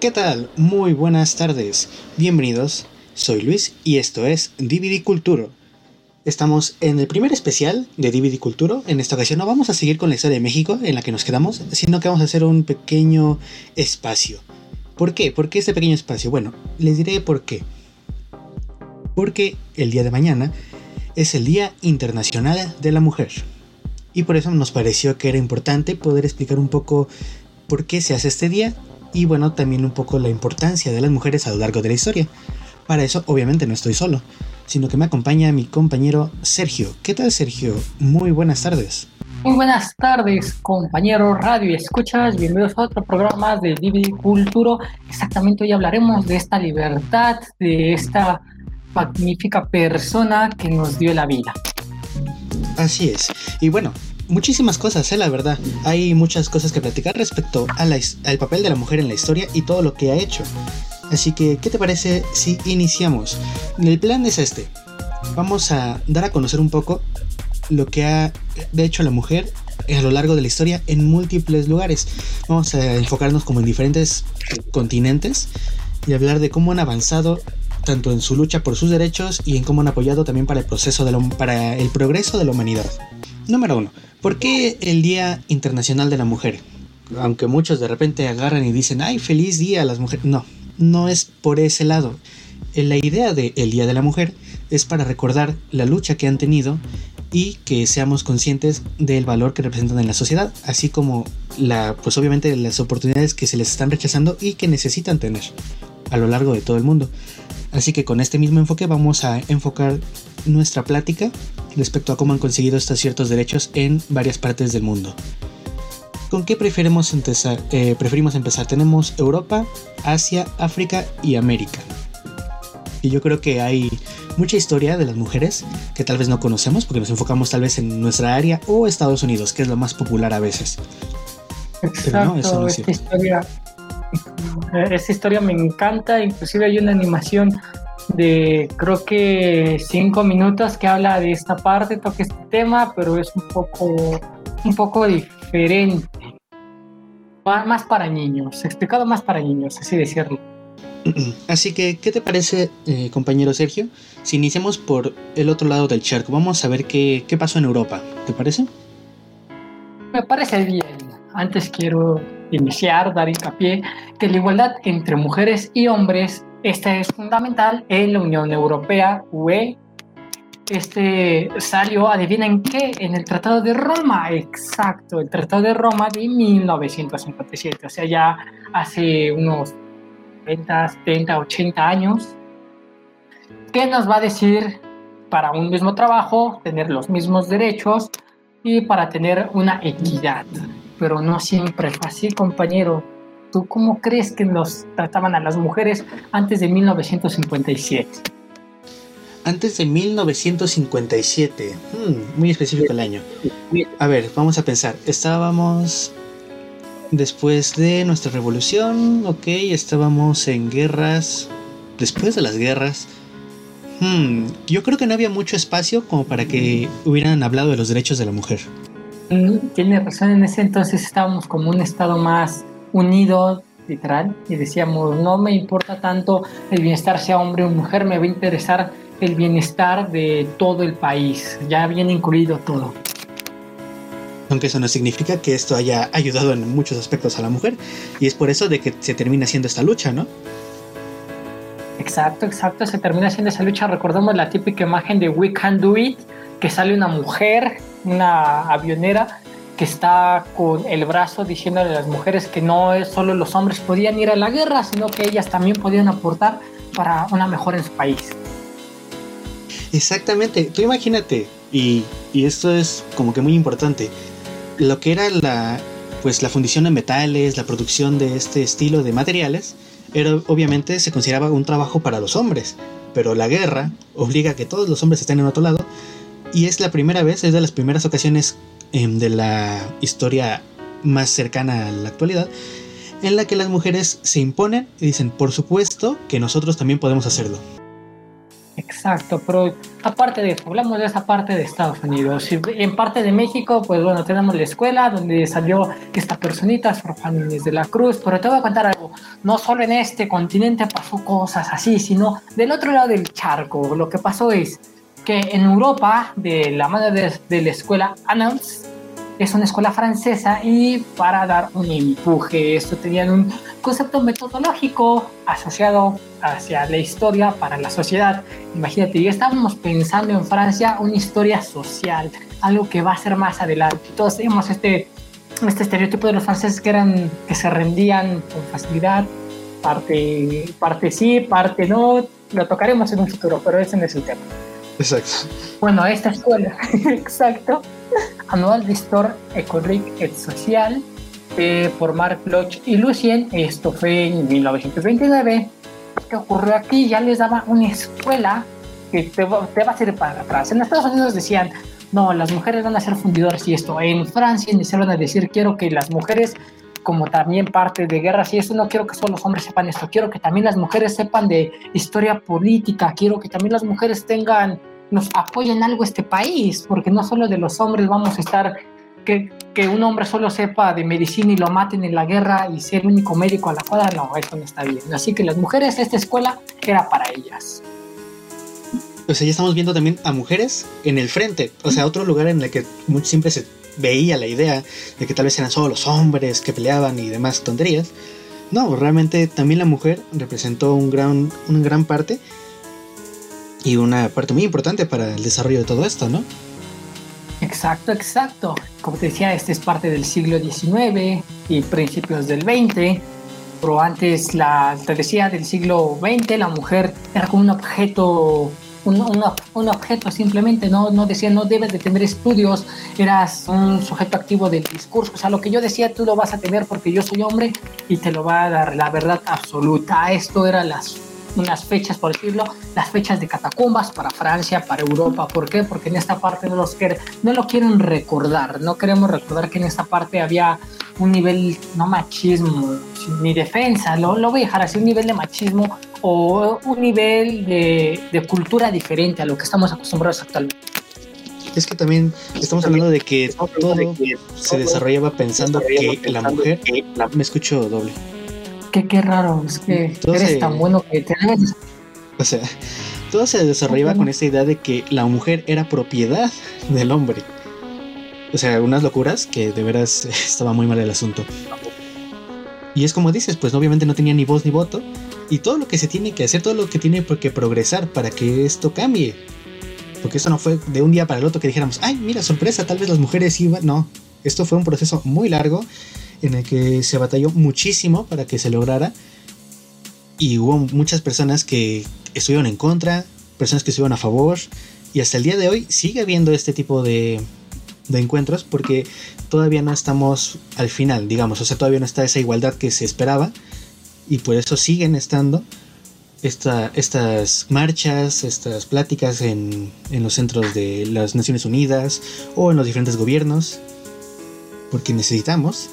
¿Qué tal? Muy buenas tardes. Bienvenidos. Soy Luis y esto es DVD Culturo. Estamos en el primer especial de DVD Culturo. En esta ocasión no vamos a seguir con la historia de México en la que nos quedamos, sino que vamos a hacer un pequeño espacio. ¿Por qué? ¿Por qué este pequeño espacio? Bueno, les diré por qué. Porque el día de mañana es el Día Internacional de la Mujer. Y por eso nos pareció que era importante poder explicar un poco por qué se hace este día y bueno, también un poco la importancia de las mujeres a lo largo de la historia. Para eso obviamente no estoy solo, sino que me acompaña mi compañero Sergio. ¿Qué tal Sergio? Muy buenas tardes. Muy buenas tardes, compañero radio y escuchas. Bienvenidos a otro programa de DVD Culturo. Exactamente hoy hablaremos de esta libertad, de esta magnífica persona que nos dio la vida. Así es. Y bueno, muchísimas cosas, ¿eh? la verdad. Hay muchas cosas que platicar respecto al papel de la mujer en la historia y todo lo que ha hecho. Así que, ¿qué te parece si iniciamos? El plan es este. Vamos a dar a conocer un poco lo que ha hecho la mujer a lo largo de la historia en múltiples lugares. Vamos a enfocarnos como en diferentes continentes y hablar de cómo han avanzado tanto en su lucha por sus derechos y en cómo han apoyado también para el proceso de para el progreso de la humanidad. Número uno, ¿por qué el Día Internacional de la Mujer? Aunque muchos de repente agarran y dicen, ay, feliz día a las mujeres. No, no es por ese lado. Eh, la idea del el Día de la Mujer es para recordar la lucha que han tenido y que seamos conscientes del valor que representan en la sociedad, así como la, pues obviamente las oportunidades que se les están rechazando y que necesitan tener a lo largo de todo el mundo. Así que con este mismo enfoque vamos a enfocar nuestra plática respecto a cómo han conseguido estos ciertos derechos en varias partes del mundo. ¿Con qué preferimos empezar? Eh, preferimos empezar? Tenemos Europa, Asia, África y América. Y yo creo que hay mucha historia de las mujeres que tal vez no conocemos porque nos enfocamos tal vez en nuestra área o Estados Unidos, que es lo más popular a veces. Exacto, esta historia, esta historia me encanta, inclusive hay una animación de creo que cinco minutos que habla de esta parte, toca este tema, pero es un poco, un poco diferente. Más para niños, explicado más para niños, así decirlo. Así que, ¿qué te parece, eh, compañero Sergio? Si iniciamos por el otro lado del charco, vamos a ver qué, qué pasó en Europa, ¿te parece? Me parece bien. Antes quiero iniciar, dar hincapié, que la igualdad entre mujeres y hombres esta es fundamental en la Unión Europea, UE. Este salió, adivinen qué, en el Tratado de Roma, exacto, el Tratado de Roma de 1957, o sea, ya hace unos 30, 70, 80 años. ¿Qué nos va a decir para un mismo trabajo, tener los mismos derechos y para tener una equidad? Pero no siempre fue así, compañero ¿Tú cómo crees que nos trataban a las mujeres antes de 1957? Antes de 1957, hmm, muy específico el año. A ver, vamos a pensar. Estábamos después de nuestra revolución, ok, estábamos en guerras, después de las guerras. Hmm, yo creo que no había mucho espacio como para que hubieran hablado de los derechos de la mujer. Mm, tiene razón, en ese entonces estábamos como un estado más unidos, literal, y decíamos, no me importa tanto el bienestar sea hombre o mujer, me va a interesar el bienestar de todo el país, ya viene incluido todo. Aunque eso no significa que esto haya ayudado en muchos aspectos a la mujer, y es por eso de que se termina haciendo esta lucha, ¿no? Exacto, exacto, se termina haciendo esa lucha. Recordemos la típica imagen de We Can Do It, que sale una mujer, una avionera, que está con el brazo diciéndole a las mujeres que no es solo los hombres podían ir a la guerra, sino que ellas también podían aportar para una mejora en su país. Exactamente, tú imagínate, y, y esto es como que muy importante, lo que era la, pues la fundición de metales, la producción de este estilo de materiales, era, obviamente se consideraba un trabajo para los hombres, pero la guerra obliga a que todos los hombres estén en otro lado, y es la primera vez, es de las primeras ocasiones Em, de la historia más cercana a la actualidad, en la que las mujeres se imponen y dicen, por supuesto que nosotros también podemos hacerlo. Exacto, pero aparte de eso, hablamos de esa parte de Estados Unidos. Y en parte de México, pues bueno, tenemos la escuela donde salió esta personita, Sor Juan de la Cruz. Pero te voy a contar algo, no solo en este continente pasó cosas así, sino del otro lado del charco. Lo que pasó es que en Europa, de la mano de, de la escuela Annals, es una escuela francesa y para dar un empuje, esto tenían un concepto metodológico asociado hacia la historia para la sociedad. Imagínate, ya estábamos pensando en Francia una historia social, algo que va a ser más adelante. Todos tenemos este, este estereotipo de los franceses que eran que se rendían con facilidad, parte, parte sí, parte no, lo tocaremos en un futuro, pero ese no es el tema. Exacto. Bueno, esta escuela, exacto, anual d'Histoire économique et Social eh, por Marc Bloch y Lucien. Esto fue en 1929. ¿Qué ocurrió aquí? Ya les daba una escuela que te, va a servir para atrás. En Estados Unidos decían, no, las mujeres van a ser fundidoras y esto. En Francia iniciaron a decir, quiero que las mujeres, como también parte de guerras y esto, no quiero que solo los hombres sepan esto, quiero que también las mujeres sepan de historia política, quiero que también las mujeres tengan nos apoyen algo este país, porque no solo de los hombres vamos a estar, que, que un hombre solo sepa de medicina y lo maten en la guerra y ser el único médico a la cuadra, no, eso no está bien. Así que las mujeres, esta escuela era para ellas. O sea, ya estamos viendo también a mujeres en el frente, o sea, otro lugar en el que siempre se veía la idea de que tal vez eran solo los hombres que peleaban y demás tonterías. No, realmente también la mujer representó un gran, una gran parte y una parte muy importante para el desarrollo de todo esto, ¿no? Exacto, exacto. Como te decía, este es parte del siglo XIX y principios del XX. Pero antes, la, te decía, del siglo XX, la mujer era como un objeto, un, un, objeto simplemente, no, no decía, no debes de tener estudios, eras un sujeto activo del discurso. O sea, lo que yo decía, tú lo vas a tener porque yo soy hombre y te lo va a dar la verdad absoluta. Esto era las unas fechas, por decirlo, las fechas de catacumbas para Francia, para Europa. ¿Por qué? Porque en esta parte no, los quieren, no lo quieren recordar. No queremos recordar que en esta parte había un nivel, no machismo, ni defensa, lo, lo voy a dejar así, un nivel de machismo o un nivel de, de cultura diferente a lo que estamos acostumbrados actualmente. Es que también estamos hablando de que todo se desarrollaba pensando que la mujer... Me escucho doble. Qué, qué raro, es que eres tan bueno que te O sea, todo se desarrollaba con esa idea de que la mujer era propiedad del hombre. O sea, unas locuras que de veras estaba muy mal el asunto. Y es como dices, pues obviamente no tenía ni voz ni voto. Y todo lo que se tiene que hacer, todo lo que tiene que progresar para que esto cambie. Porque esto no fue de un día para el otro que dijéramos, ay, mira, sorpresa, tal vez las mujeres iban. No, esto fue un proceso muy largo en el que se batalló muchísimo para que se lograra. Y hubo muchas personas que estuvieron en contra, personas que estuvieron a favor. Y hasta el día de hoy sigue habiendo este tipo de, de encuentros porque todavía no estamos al final, digamos, o sea, todavía no está esa igualdad que se esperaba. Y por eso siguen estando esta, estas marchas, estas pláticas en, en los centros de las Naciones Unidas o en los diferentes gobiernos, porque necesitamos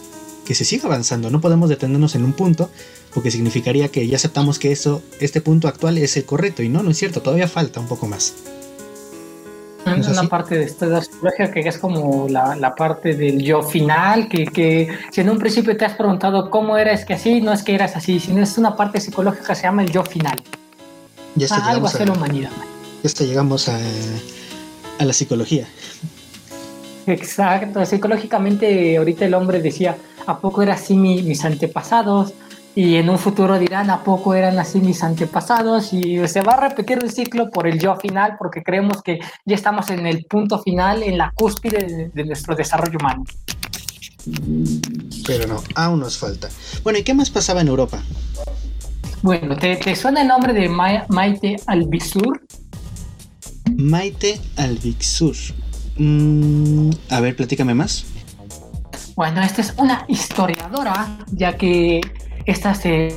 que se siga avanzando. No podemos detenernos en un punto porque significaría que ya aceptamos que eso, este punto actual es el correcto y no, no es cierto, todavía falta un poco más. una parte de esta psicología que es como la, parte del yo final, que, que, si en un principio te has preguntado cómo eras que así, no es que eras así, sino es una parte psicológica que se llama el yo final. Ya está, ah, algo hacia la humanidad. Ya llegamos a, a la psicología. Exacto, psicológicamente ahorita el hombre decía, ¿a poco eran así mis antepasados? Y en un futuro dirán, ¿a poco eran así mis antepasados? Y se va a repetir el ciclo por el yo final, porque creemos que ya estamos en el punto final, en la cúspide de, nuestro desarrollo humano. Pero no, aún nos falta. Bueno, ¿y qué más pasaba en Europa? Bueno, ¿te, suena el nombre de Maite Albixur? Maite Albixur. Mm, a ver, platícame más. Bueno, esta es una historiadora, ya que esta se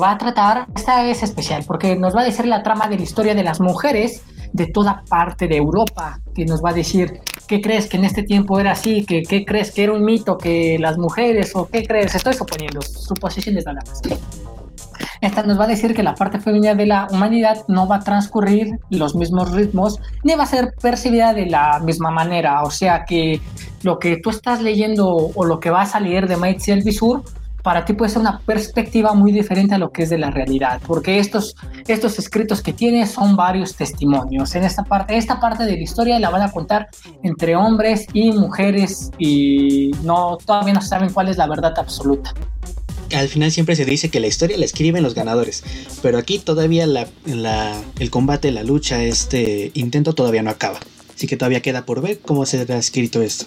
va a tratar, esta es especial porque nos va a decir la trama de la historia de las mujeres de toda parte de Europa, que nos va a decir ¿qué crees que en este tiempo era así? ¿Qué, qué crees que era un mito que las mujeres o qué crees? Estoy suponiendo suposiciones nada más. Esta nos va a decir que la parte femenina de la humanidad no va a transcurrir los mismos ritmos ni va a ser percibida de la misma manera. O sea que lo que tú estás leyendo o lo que vas a leer de Maitzi Bisur para ti puede ser una perspectiva muy diferente a lo que es de la realidad, porque estos, estos escritos que tiene son varios testimonios. En esta parte, esta parte de la historia la van a contar entre hombres y mujeres y no, todavía no saben cuál es la verdad absoluta al final siempre se dice que la historia la escriben los ganadores, pero aquí todavía el combate, la lucha, este intento todavía no acaba. Así que todavía queda por ver cómo se ha escrito esto.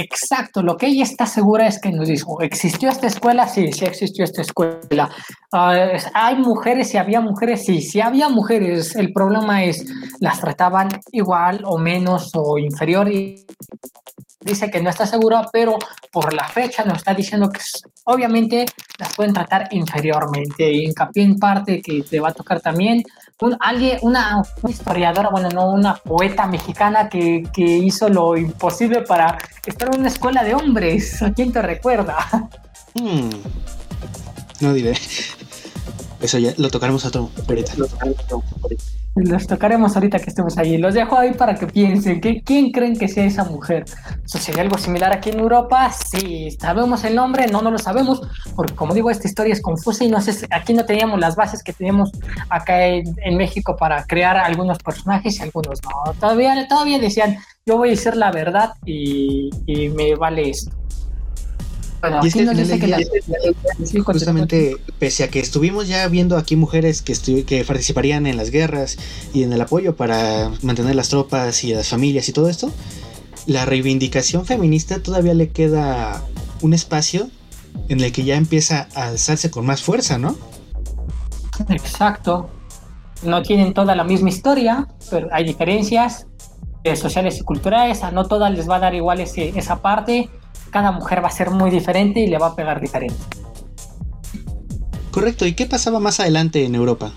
Exacto, lo que ella está segura es que nos dijo, ¿existió esta escuela? Sí, sí existió esta escuela. Ah, ¿Hay mujeres? y había mujeres? Sí, sí había mujeres. El problema es, las trataban igual o menos o inferior y dice que no está seguro, pero por la fecha nos está diciendo que obviamente las pueden tratar inferiormente. Y hincapié en parte que te va a tocar también un, alguien, una, historiadora, bueno, no, una poeta mexicana que, que, hizo lo imposible para estar en una escuela de hombres. ¿A quién te recuerda? Hmm. No diré. Eso ya lo tocaremos a otro ahorita. Los tocaremos ahorita que estemos allí. Los dejo ahí para que piensen. Que, ¿Quién creen que sea esa mujer? ¿Sucede algo similar aquí en Europa? Sí. ¿Sabemos el nombre? No, no lo sabemos. Porque como digo, esta historia es confusa y no sé, aquí no teníamos las bases que tenemos acá en, México para crear algunos personajes y algunos no. Todavía, todavía decían, yo voy a decir la verdad y, y me vale esto es que justamente, pese a que estuvimos ya viendo aquí mujeres que, que participarían en las guerras y en el apoyo para mantener las tropas y las familias y todo esto, la reivindicación feminista todavía le queda un espacio en el que ya empieza a alzarse con más fuerza, ¿no? Exacto. No tienen toda la misma historia, pero hay diferencias eh, sociales y culturales. A no todas les va a dar igual esa parte cada mujer va a ser muy diferente y le va a pegar diferente. Correcto, ¿y qué pasaba más adelante en Europa?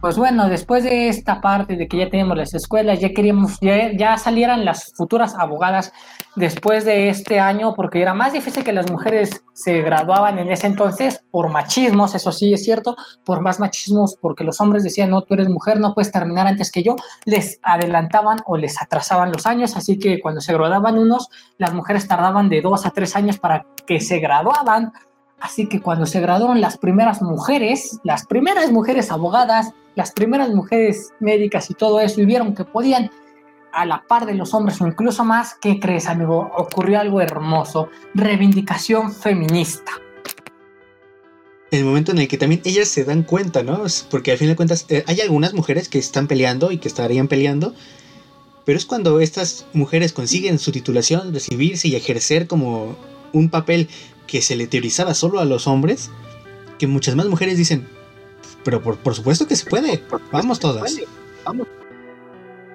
Pues bueno, después de esta parte de que ya tenemos las escuelas, ya queríamos, ya, ya, salieran las futuras abogadas después de este año, porque era más difícil que las mujeres se graduaban en ese entonces por machismos, eso sí es cierto, por más machismos, porque los hombres decían, no, tú eres mujer, no puedes terminar antes que yo, les adelantaban o les atrasaban los años, así que cuando se graduaban unos, las mujeres tardaban de dos a tres años para que se graduaban, Así que cuando se graduaron las primeras mujeres, las primeras mujeres abogadas, las primeras mujeres médicas y todo eso, y vieron que podían a la par de los hombres o incluso más, ¿qué crees, amigo? Ocurrió algo hermoso, reivindicación feminista. El momento en el que también ellas se dan cuenta, ¿no? Porque al fin de cuentas eh, hay algunas mujeres que están peleando y que estarían peleando, pero es cuando estas mujeres consiguen su titulación, recibirse y ejercer como un papel que se le teorizaba solo a los hombres, que muchas más mujeres dicen, pero por, supuesto que se puede, vamos todas.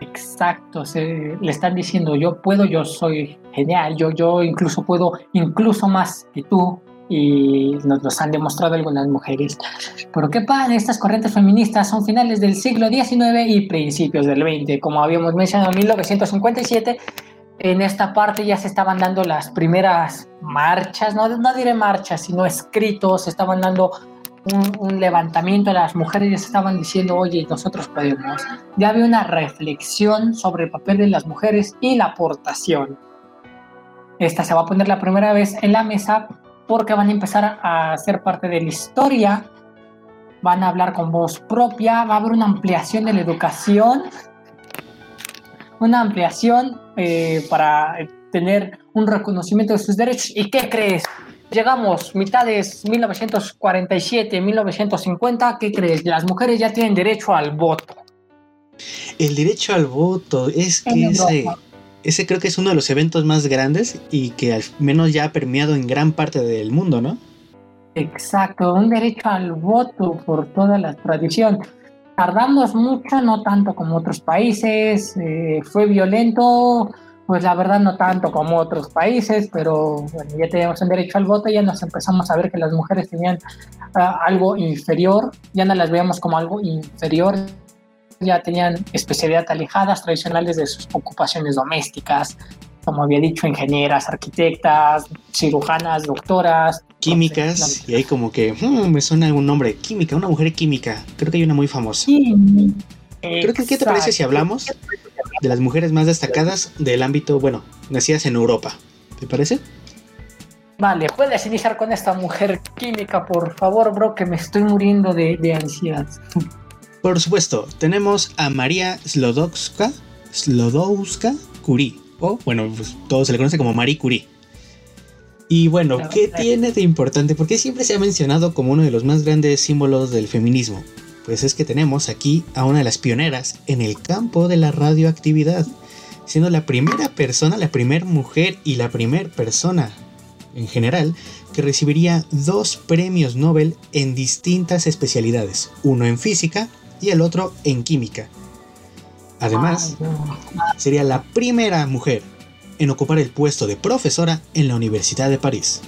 Exacto, le están diciendo yo puedo, yo soy genial, yo, yo incluso puedo, incluso más que tú, y nos los han demostrado algunas mujeres. Pero qué pasa, estas corrientes feministas son finales del siglo XIX y principios del XX, como habíamos mencionado en 1957 en esta parte ya se estaban dando las primeras marchas, no, no diré marchas, sino escritos, se estaban dando un, levantamiento, las mujeres ya se estaban diciendo, oye, nosotros podemos. Ya había una reflexión sobre el papel de las mujeres y la aportación. Esta se va a poner la primera vez en la mesa porque van a empezar a ser parte de la historia, van a hablar con voz propia, va a haber una ampliación de la educación una ampliación eh, para tener un reconocimiento de sus derechos. ¿Y qué crees? Llegamos mitades 1947, 1950, ¿qué crees? Las mujeres ya tienen derecho al voto. El derecho al voto es que ese, ese creo que es uno de los eventos más grandes y que al menos ya ha permeado en gran parte del mundo, ¿no? Exacto, un derecho al voto por toda la tradición. Tardamos mucho, no tanto como otros países, eh, fue violento, pues la verdad no tanto como otros países, pero bueno, ya teníamos el derecho al voto, ya nos empezamos a ver que las mujeres tenían ah, algo inferior, ya no las veíamos como algo inferior, ya tenían especialidad alejadas tradicionales de sus ocupaciones domésticas, como había dicho, ingenieras, arquitectas, cirujanas, doctoras. Químicas, y ahí como que hmm, me suena algún nombre, química, una mujer química, creo que hay una muy famosa. Creo que, ¿qué te parece si hablamos de las mujeres más destacadas del ámbito, bueno, nacidas en Europa? ¿Te parece? Vale, puedes iniciar con esta mujer química, por favor, bro, que me estoy muriendo de, de ansiedad. Por supuesto, tenemos a María Slodowska, Slodowska Curie, o bueno, pues todo se le conoce como Marie Curie. Y bueno, ¿qué tiene de importante? Porque siempre se ha mencionado como uno de los más grandes símbolos del feminismo. Pues es que tenemos aquí a una de las pioneras en el campo de la radioactividad, siendo la primera persona, la primera mujer y la primera persona en general que recibiría dos premios Nobel en distintas especialidades, uno en física y el otro en química. Además, sería la primera mujer en ocupar el puesto de profesora en la Universidad de París.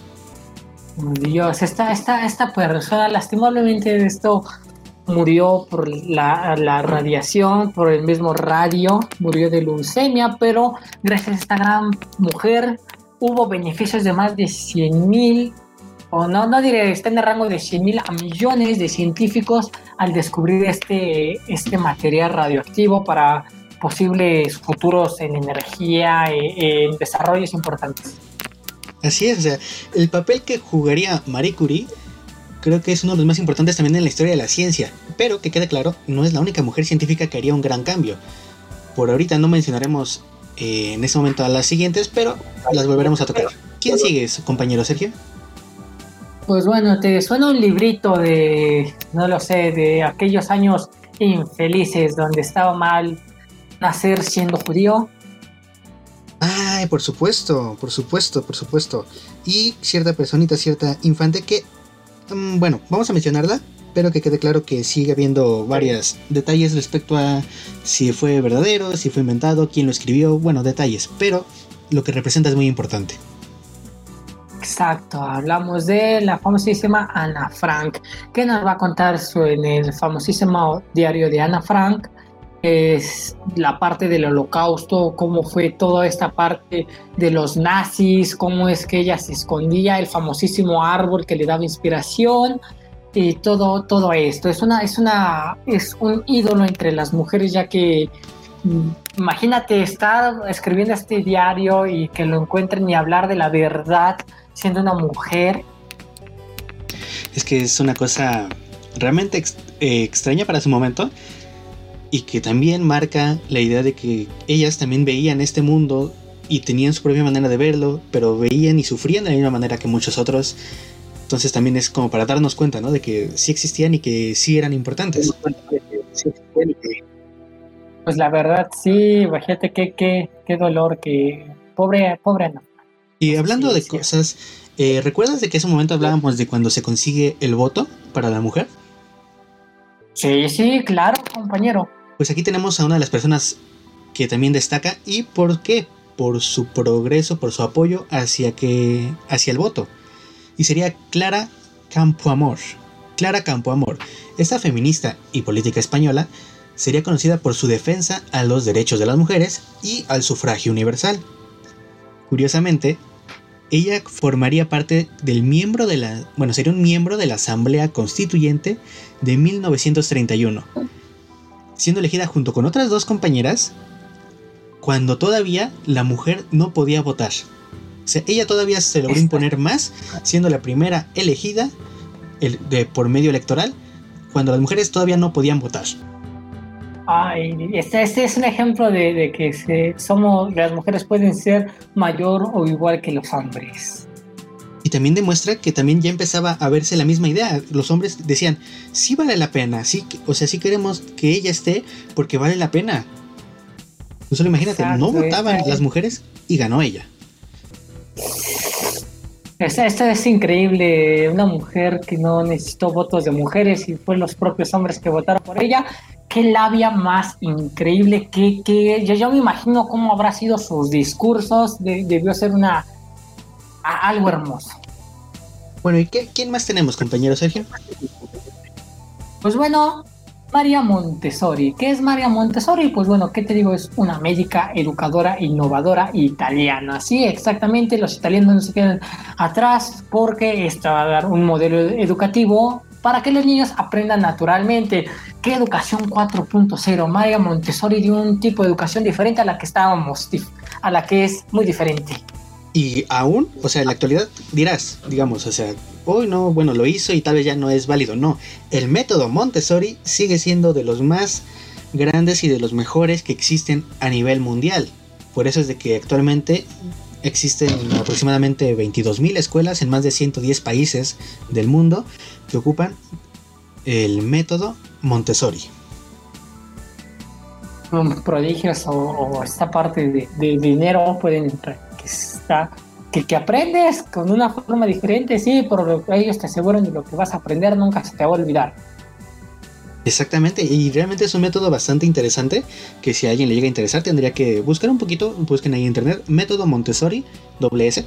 Dios, esta, esta, esta persona lastimablemente esto murió por la, radiación, por el mismo radio, murió de leucemia, pero gracias a esta gran mujer hubo beneficios de más de 100 mil, o no, no diré, está en el rango de 100 mil a millones de científicos al descubrir este, este material radioactivo para posibles futuros en energía, eh, en desarrollos importantes. Así es, o sea, el papel que jugaría Marie Curie creo que es uno de los más importantes también en la historia de la ciencia, pero que quede claro, no es la única mujer científica que haría un gran cambio. Por ahorita no mencionaremos eh, en ese momento a las siguientes, pero las volveremos a tocar. ¿Quién sigue, compañero Sergio? Pues bueno, te suena un librito de, no lo sé, de aquellos años infelices donde estaba mal nacer siendo judío. Ay, por supuesto, por supuesto, por supuesto. Y cierta personita, cierta infante que Mm, bueno, vamos a mencionarla, pero que quede claro que sigue habiendo varios detalles respecto a si fue verdadero, si fue inventado, quién lo escribió, bueno, detalles, pero lo que representa es muy importante. Exacto, hablamos de la famosísima Ana Frank, que nos va a contar en el famosísimo diario de Ana Frank es la parte del holocausto, cómo fue toda esta parte de los nazis, cómo es que ella se escondía, el famosísimo árbol que le daba inspiración y todo, todo esto. Es, una, es, una, es un ídolo entre las mujeres ya que mm, imagínate estar escribiendo este diario y que lo encuentren y hablar de la verdad siendo una mujer. Es que es una cosa realmente eh, extraña para su momento y que también marca la idea de que ellas también veían este mundo y tenían su propia manera de verlo, pero veían y sufrían de la misma manera que muchos otros. Entonces también es como para darnos cuenta, ¿no? De que sí existían y que sí eran importantes. Pues la verdad, sí, imagínate qué, qué, qué dolor, que pobre, pobre no. Y hablando de cosas, eh, ¿recuerdas de que ese momento hablábamos de cuando se consigue el voto para la mujer? Sí, sí, claro, compañero. Pues aquí tenemos a una de las personas que también destaca y por qué, por su progreso, por su apoyo hacia que hacia el voto. Y sería Clara Campoamor. Clara Campoamor, esta feminista y política española, sería conocida por su defensa a los derechos de las mujeres y al sufragio universal. Curiosamente, ella formaría parte del miembro de la, bueno, sería un miembro de la Asamblea Constituyente de 1931 siendo elegida junto con otras dos compañeras cuando todavía la mujer no podía votar. O sea, ella todavía se logró imponer más, siendo la primera elegida de, por medio electoral, cuando las mujeres todavía no podían votar. Ay, este, este es un ejemplo de, que somos, las mujeres pueden ser mayor o igual que los hombres. Y también demuestra que también ya empezaba a verse la misma idea. Los hombres decían, sí vale la pena, sí, o sea, sí queremos que ella esté porque vale la pena. Pues solo imagínate, no votaban las mujeres y ganó ella. Esta, es increíble, una mujer que no necesitó votos de mujeres y fue los propios hombres que votaron por ella. Qué labia más increíble, que, que yo, yo me imagino cómo habrá sido sus discursos, debió ser una algo hermoso. Bueno, ¿y qué, quién más tenemos, compañero Sergio? Pues bueno, María Montessori. ¿Qué es María Montessori? Pues bueno, ¿qué te digo? Es una médica, educadora, innovadora italiana. Sí, exactamente, los italianos no se quedan atrás porque esta va a dar un modelo educativo para que los niños aprendan naturalmente. ¿Qué educación 4.0? María Montessori dio un tipo de educación diferente a la que estábamos, a la que es muy diferente. Y aún, o sea, en la actualidad dirás, digamos, o sea, hoy no, bueno, lo hizo y tal vez ya no es válido. No, el método Montessori sigue siendo de los más grandes y de los mejores que existen a nivel mundial. Por eso es de que actualmente existen aproximadamente 22.000 escuelas en más de 110 países del mundo que ocupan el método Montessori. Prodigios o, esta parte de, de dinero pueden entrar que, que aprendes con una forma diferente, sí, pero ellos te aseguran de lo que vas a aprender nunca se te va a olvidar. Exactamente, y realmente es un método bastante interesante que si a alguien le llega a interesar tendría que buscar un poquito, busquen ahí en internet, método Montessori, doble S,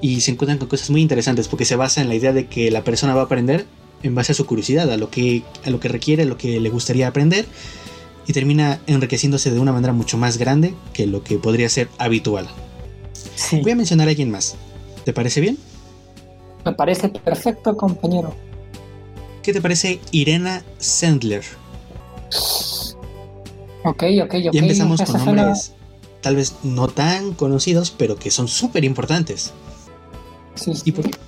y se encuentran con cosas muy interesantes porque se basa en la idea de que la persona va a aprender en base a su curiosidad, a lo que, a lo que requiere, a lo que le gustaría aprender, y termina enriqueciéndose de una manera mucho más grande que lo que podría ser habitual. Voy a mencionar a alguien más. ¿Te parece bien? Me parece perfecto, compañero. ¿Qué te parece Irena Sandler? Ok, ok, ok. Y empezamos con nombres tal vez no tan conocidos, pero que son súper importantes. Sí, ¿Y por qué?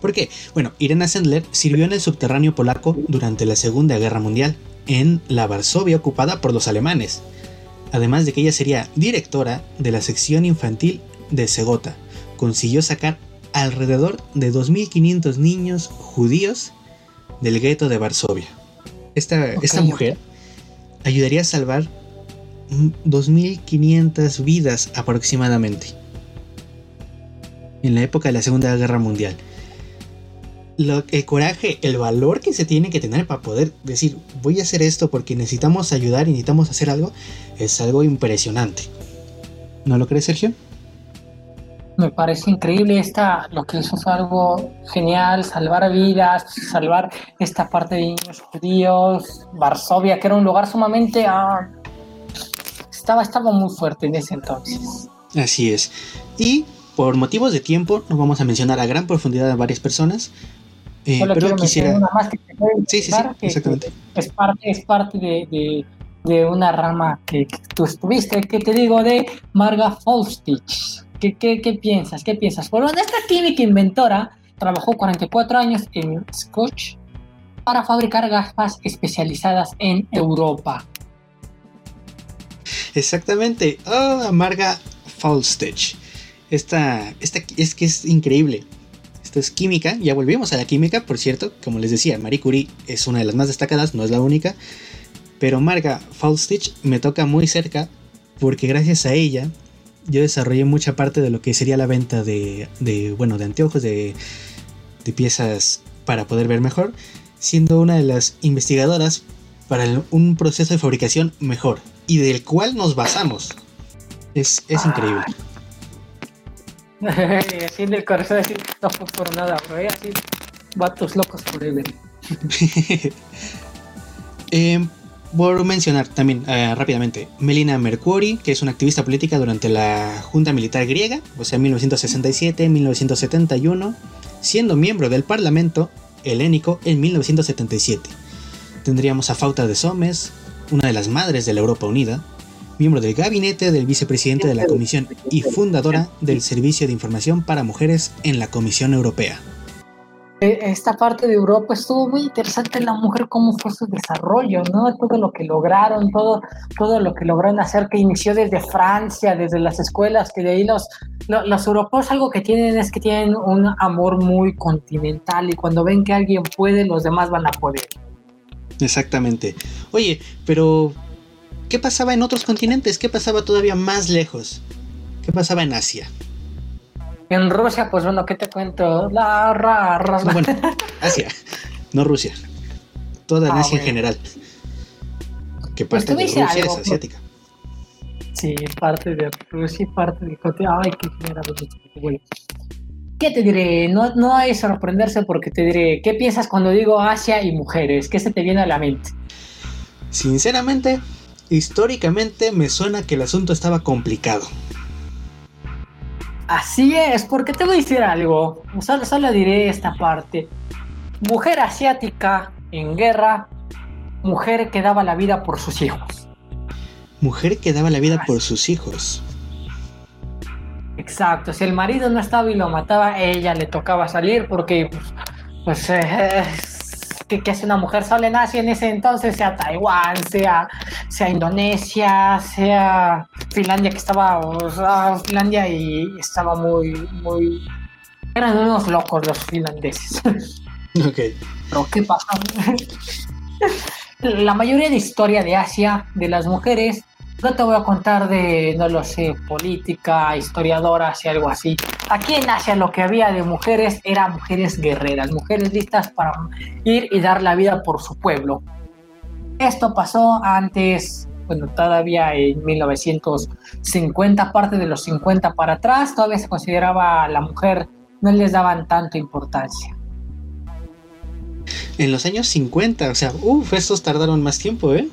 ¿Por qué? Bueno, Irena Sandler sirvió en el subterráneo polaco durante la Segunda Guerra Mundial, en la Varsovia ocupada por los alemanes. Además de que ella sería directora de la sección infantil de Segota consiguió sacar alrededor de 2.500 niños judíos del gueto de Varsovia. Esta, esta mujer ayudaría a salvar 2.500 vidas aproximadamente en la época de la Segunda Guerra Mundial. Lo, el coraje, el valor que se tiene que tener para poder decir voy a hacer esto porque necesitamos ayudar y necesitamos hacer algo es algo impresionante. ¿No lo crees, Sergio? me parece increíble esta, lo que hizo fue algo genial, salvar vidas, salvar esta parte de niños judíos, Varsovia, que era un lugar sumamente... Ah, estaba, estaba muy fuerte en ese entonces. Así es. Y por motivos de tiempo, no vamos a mencionar a gran profundidad a varias personas. Eh, pero quisiera... Una más que sí, sí, sí, exactamente. es parte, es parte de, de, una rama que, que, tú estuviste, que te digo, de Marga Faustich ¿Qué, piensas? ¿Qué piensas? Bueno, esta química inventora trabajó 44 años en Scotch para fabricar gafas especializadas en Europa. Exactamente. Oh, amarga Falstich. Esta, esta es que es increíble. Esto es química. Ya volvimos a la química, por cierto. Como les decía, Marie Curie es una de las más destacadas, no es la única. Pero Marga Falstich me toca muy cerca porque gracias a ella yo desarrollé mucha parte de lo que sería la venta de, bueno, de anteojos, de, de, piezas para poder ver mejor, siendo una de las investigadoras para un proceso de fabricación mejor y del cual nos basamos. Es, es ah. increíble. así en el corazón, así, no fue por nada, pero ¿eh? así, vatos locos él. eh, por mencionar también eh, rápidamente, Melina Mercuri, que es una activista política durante la Junta Militar griega, o sea, 1967-1971, siendo miembro del Parlamento helénico en 1977. Tendríamos a Fauta de Somes, una de las madres de la Europa Unida, miembro del gabinete del vicepresidente de la Comisión y fundadora del Servicio de Información para Mujeres en la Comisión Europea. Eh, esta parte de Europa estuvo muy interesante la mujer, cómo fue su desarrollo, ¿no? Todo lo que lograron, todo, todo lo que lograron hacer, que inició desde Francia, desde las escuelas, que de ahí los, los, europeos algo que tienen es que tienen un amor muy continental y cuando ven que alguien puede, los demás van a poder. Exactamente. Oye, pero ¿qué pasaba en otros continentes? ¿Qué pasaba todavía más lejos? ¿Qué pasaba en Asia? En Rusia, pues bueno, ¿qué te cuento? La ra, bueno, Asia, no Rusia. Toda ah, Asia en general. Que pues parte de Rusia es pues. asiática. Sí, parte de Rusia y parte de Ay, qué bueno. ¿Qué te diré? No, no hay sorprenderse porque te diré, ¿qué piensas cuando digo Asia y mujeres? ¿Qué se te viene a la mente? Sinceramente, históricamente me suena que el asunto estaba complicado. Así es, porque te voy a decir algo. Solo, solo diré esta parte. Mujer asiática en guerra, mujer que daba la vida por sus hijos. Mujer que daba la vida por sus hijos. Exacto, si el marido no estaba y lo mataba, ella le tocaba salir porque, pues, pues eh, que, hace una mujer sola en Asia en ese entonces, sea Taiwán, sea, sea Indonesia, sea Finlandia, que estaba, Finlandia y estaba muy, muy... Eran unos locos los finlandeses. Ok. Pero ¿qué pasa? La mayoría de historia de Asia, de las mujeres, no te voy a contar de, no lo sé, política, historiadoras y algo así. Aquí en Asia lo que había de mujeres eran mujeres guerreras, mujeres listas para ir y dar la vida por su pueblo. Esto pasó antes, bueno, todavía en 1950, parte de los 50 para atrás, todavía se consideraba la mujer, no les daban tanta importancia. En los años 50, o sea, uff, estos tardaron más tiempo, ¿eh?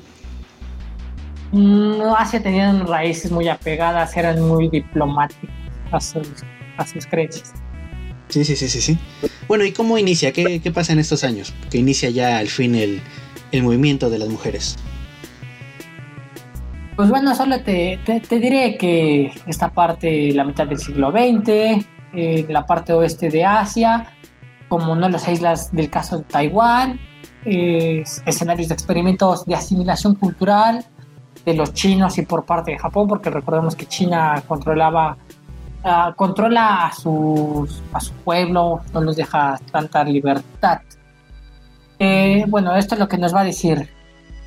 No, Asia tenían raíces muy apegadas, eran muy diplomáticos a sus, a sus creencias. Sí, sí, sí, sí, sí. Bueno, ¿y cómo inicia? ¿Qué, qué pasa en estos años? Que inicia ya al fin el, el movimiento de las mujeres. Pues bueno, solo te, te, diré que esta parte, la mitad del siglo XX, eh, la parte oeste de Asia, como no las islas del caso de Taiwán, escenarios de experimentos de asimilación cultural, de los chinos y por parte de Japón, porque recordemos que China controlaba, uh, controla a, sus, a su pueblo, no los deja tanta libertad. Eh, bueno, esto es lo que nos va a decir.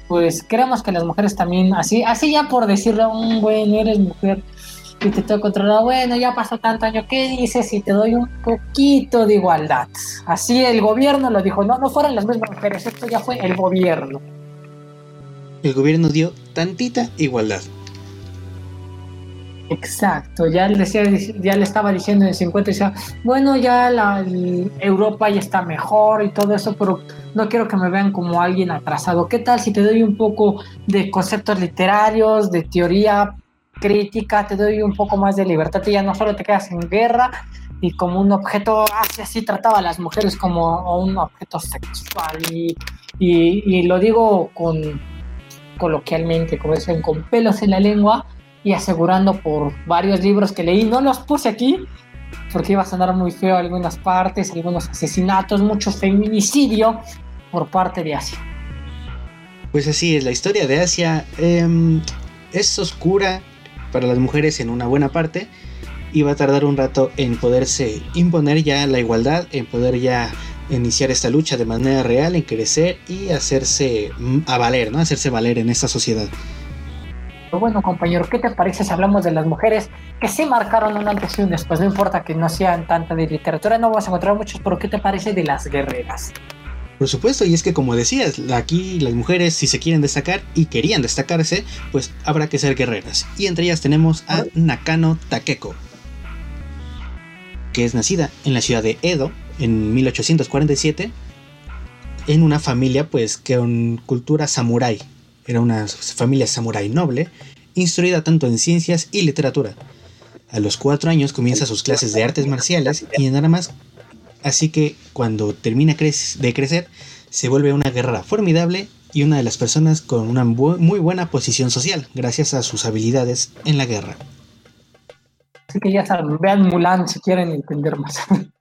Pues creemos que las mujeres también, así, así ya por decirle, un bueno, eres mujer y te tengo controlado, bueno, ya pasó tanto año, ¿qué dices si te doy un poquito de igualdad? Así el gobierno lo dijo, no, no fueron las mismas mujeres, esto ya fue el gobierno el gobierno dio tantita igualdad. Exacto, ya le, ya le estaba diciendo en el 50, decía, bueno, ya la, Europa ya está mejor y todo eso, pero no quiero que me vean como alguien atrasado. ¿Qué tal si te doy un poco de conceptos literarios, de teoría crítica, te doy un poco más de libertad y ya no solo te quedas en guerra y como un objeto, así, así trataba a las mujeres como un objeto sexual y, y lo digo con coloquialmente, como dicen, con pelos en la lengua y asegurando por varios libros que leí, no los puse aquí porque iba a sonar muy feo algunas partes, algunos asesinatos, mucho feminicidio por parte de Asia. Pues así es, la historia de Asia em, es oscura para las mujeres en una buena parte y va a tardar un rato en poderse imponer ya la igualdad, en poder ya iniciar esta lucha de manera real, en crecer y hacerse mm, a valer, ¿no? Hacerse valer en esta sociedad. Bueno, compañero, ¿qué te parece si hablamos de las mujeres que sí marcaron un antes y un después? No importa que no sean tanta de literatura, no vas a encontrar muchos, pero ¿qué te parece de las guerreras? Por supuesto, y es que como decías, aquí las mujeres si se quieren destacar y querían destacarse, pues habrá que ser guerreras. Y entre ellas tenemos a Nakano Takeko, que es nacida en la ciudad de Edo, en 1847 en una familia pues con cultura samurái. Era una familia samurái noble, instruida tanto en ciencias y literatura. A los cuatro años comienza sus clases de artes marciales y en armas, así que cuando termina de crecer se vuelve una guerrera formidable y una de las personas con una muy buena posición social gracias a sus habilidades en la guerra. Así que ya saben, vean Mulan si quieren entender más.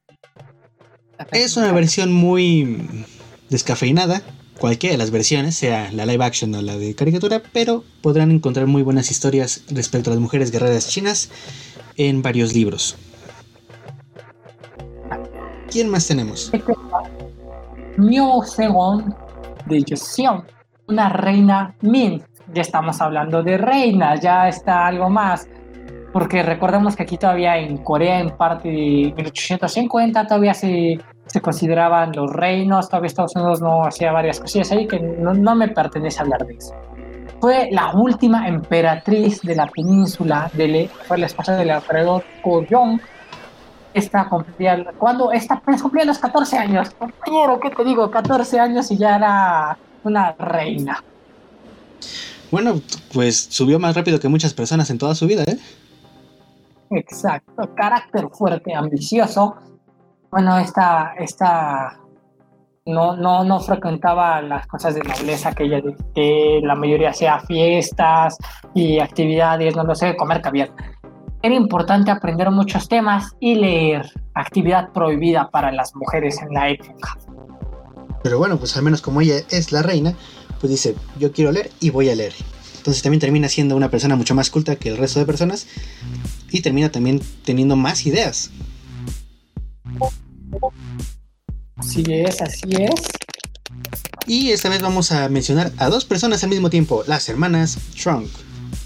Es una versión muy descafeinada, cualquiera de las versiones, sea la live action o la de caricatura, pero podrán encontrar muy buenas historias respecto a las mujeres guerreras chinas en varios libros. ¿Quién más tenemos? Miu Segong de Joseon, una reina Min. Ya estamos hablando de reina, ya está algo más porque recordemos que aquí todavía en Corea, en parte de 1850, todavía se, se consideraban los reinos, todavía Estados Unidos no hacía varias cosillas ahí que no, no me pertenece hablar de eso. Fue la última emperatriz de la península, de fue la esposa del emperador Goryong. Esta cumplía, cuando esta pues, cumplía los 14 años, compañero, ¿qué te digo? 14 años y ya era una reina. Bueno, pues subió más rápido que muchas personas en toda su vida, ¿eh? Exacto, carácter fuerte, ambicioso. Bueno, esta, esta no, no, no frecuentaba las cosas de nobleza que ella que la mayoría hacía fiestas y actividades, no lo sé, comer caviar. Era importante aprender muchos temas y leer, actividad prohibida para las mujeres en la época. Pero bueno, pues al menos como ella es la reina, pues dice, yo quiero leer y voy a leer. Entonces también termina siendo una persona mucho más culta que el resto de personas y termina también teniendo más ideas. Así es, así es. Y esta vez vamos a mencionar a dos personas al mismo tiempo, las hermanas Trunk.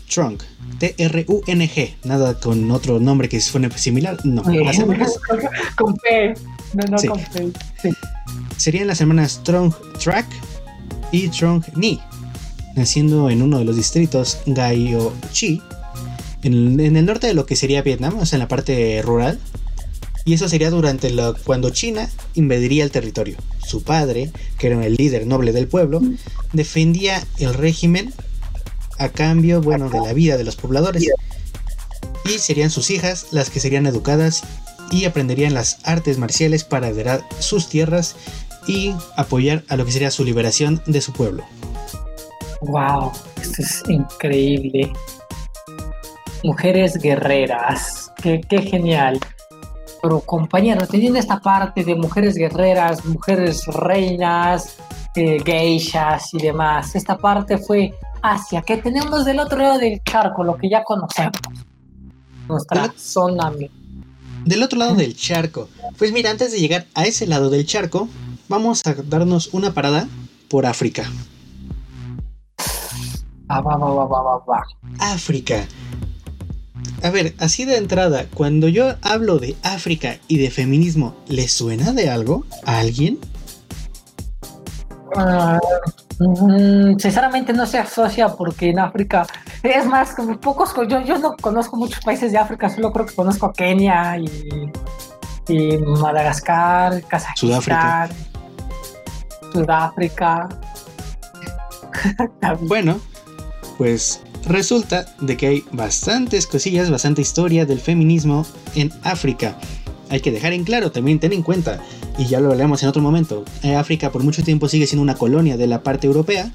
Trunk. T-R-U-N-G. Nada con otro nombre que suene similar. No. Las hermanas. con P. No, no, con P. Serían las hermanas Trong Track y Trong Ni. Naciendo en uno de los distritos Gaio Chi. En, en el norte de lo que sería Vietnam, o sea, en la parte rural y eso sería durante cuando China invadiría el territorio. Su padre, que era el líder noble del pueblo, defendía el régimen a cambio, bueno, de la vida de los pobladores. Y serían sus hijas las que serían educadas y aprenderían las artes marciales para heredar sus tierras y apoyar a lo que sería su liberación de su pueblo. Wow, esto es increíble. Mujeres guerreras, qué, qué genial. Pero compañero, teniendo esta parte de mujeres guerreras, mujeres reinas, eh, geishas y demás, esta parte fue Asia, que tenemos del otro lado del charco, lo que ya conocemos. Nuestra zona. Del otro lado del charco. Pues mira, antes de llegar a ese lado del charco, vamos a darnos una parada por África. África. A ver, así de entrada, cuando yo hablo de África y de feminismo, ¿le suena de algo a alguien? Uh, sinceramente no se asocia porque en África es más como pocos yo, yo no conozco muchos países de África solo creo que conozco Kenia y, y Madagascar Kazajistán Sudáfrica. Sudáfrica. Bueno pues Resulta de que hay bastantes cosillas, bastante historia del feminismo en África. Hay que dejar en claro, también ten en cuenta, y ya lo hablamos en otro momento, eh, África por mucho tiempo sigue siendo una colonia de la parte europea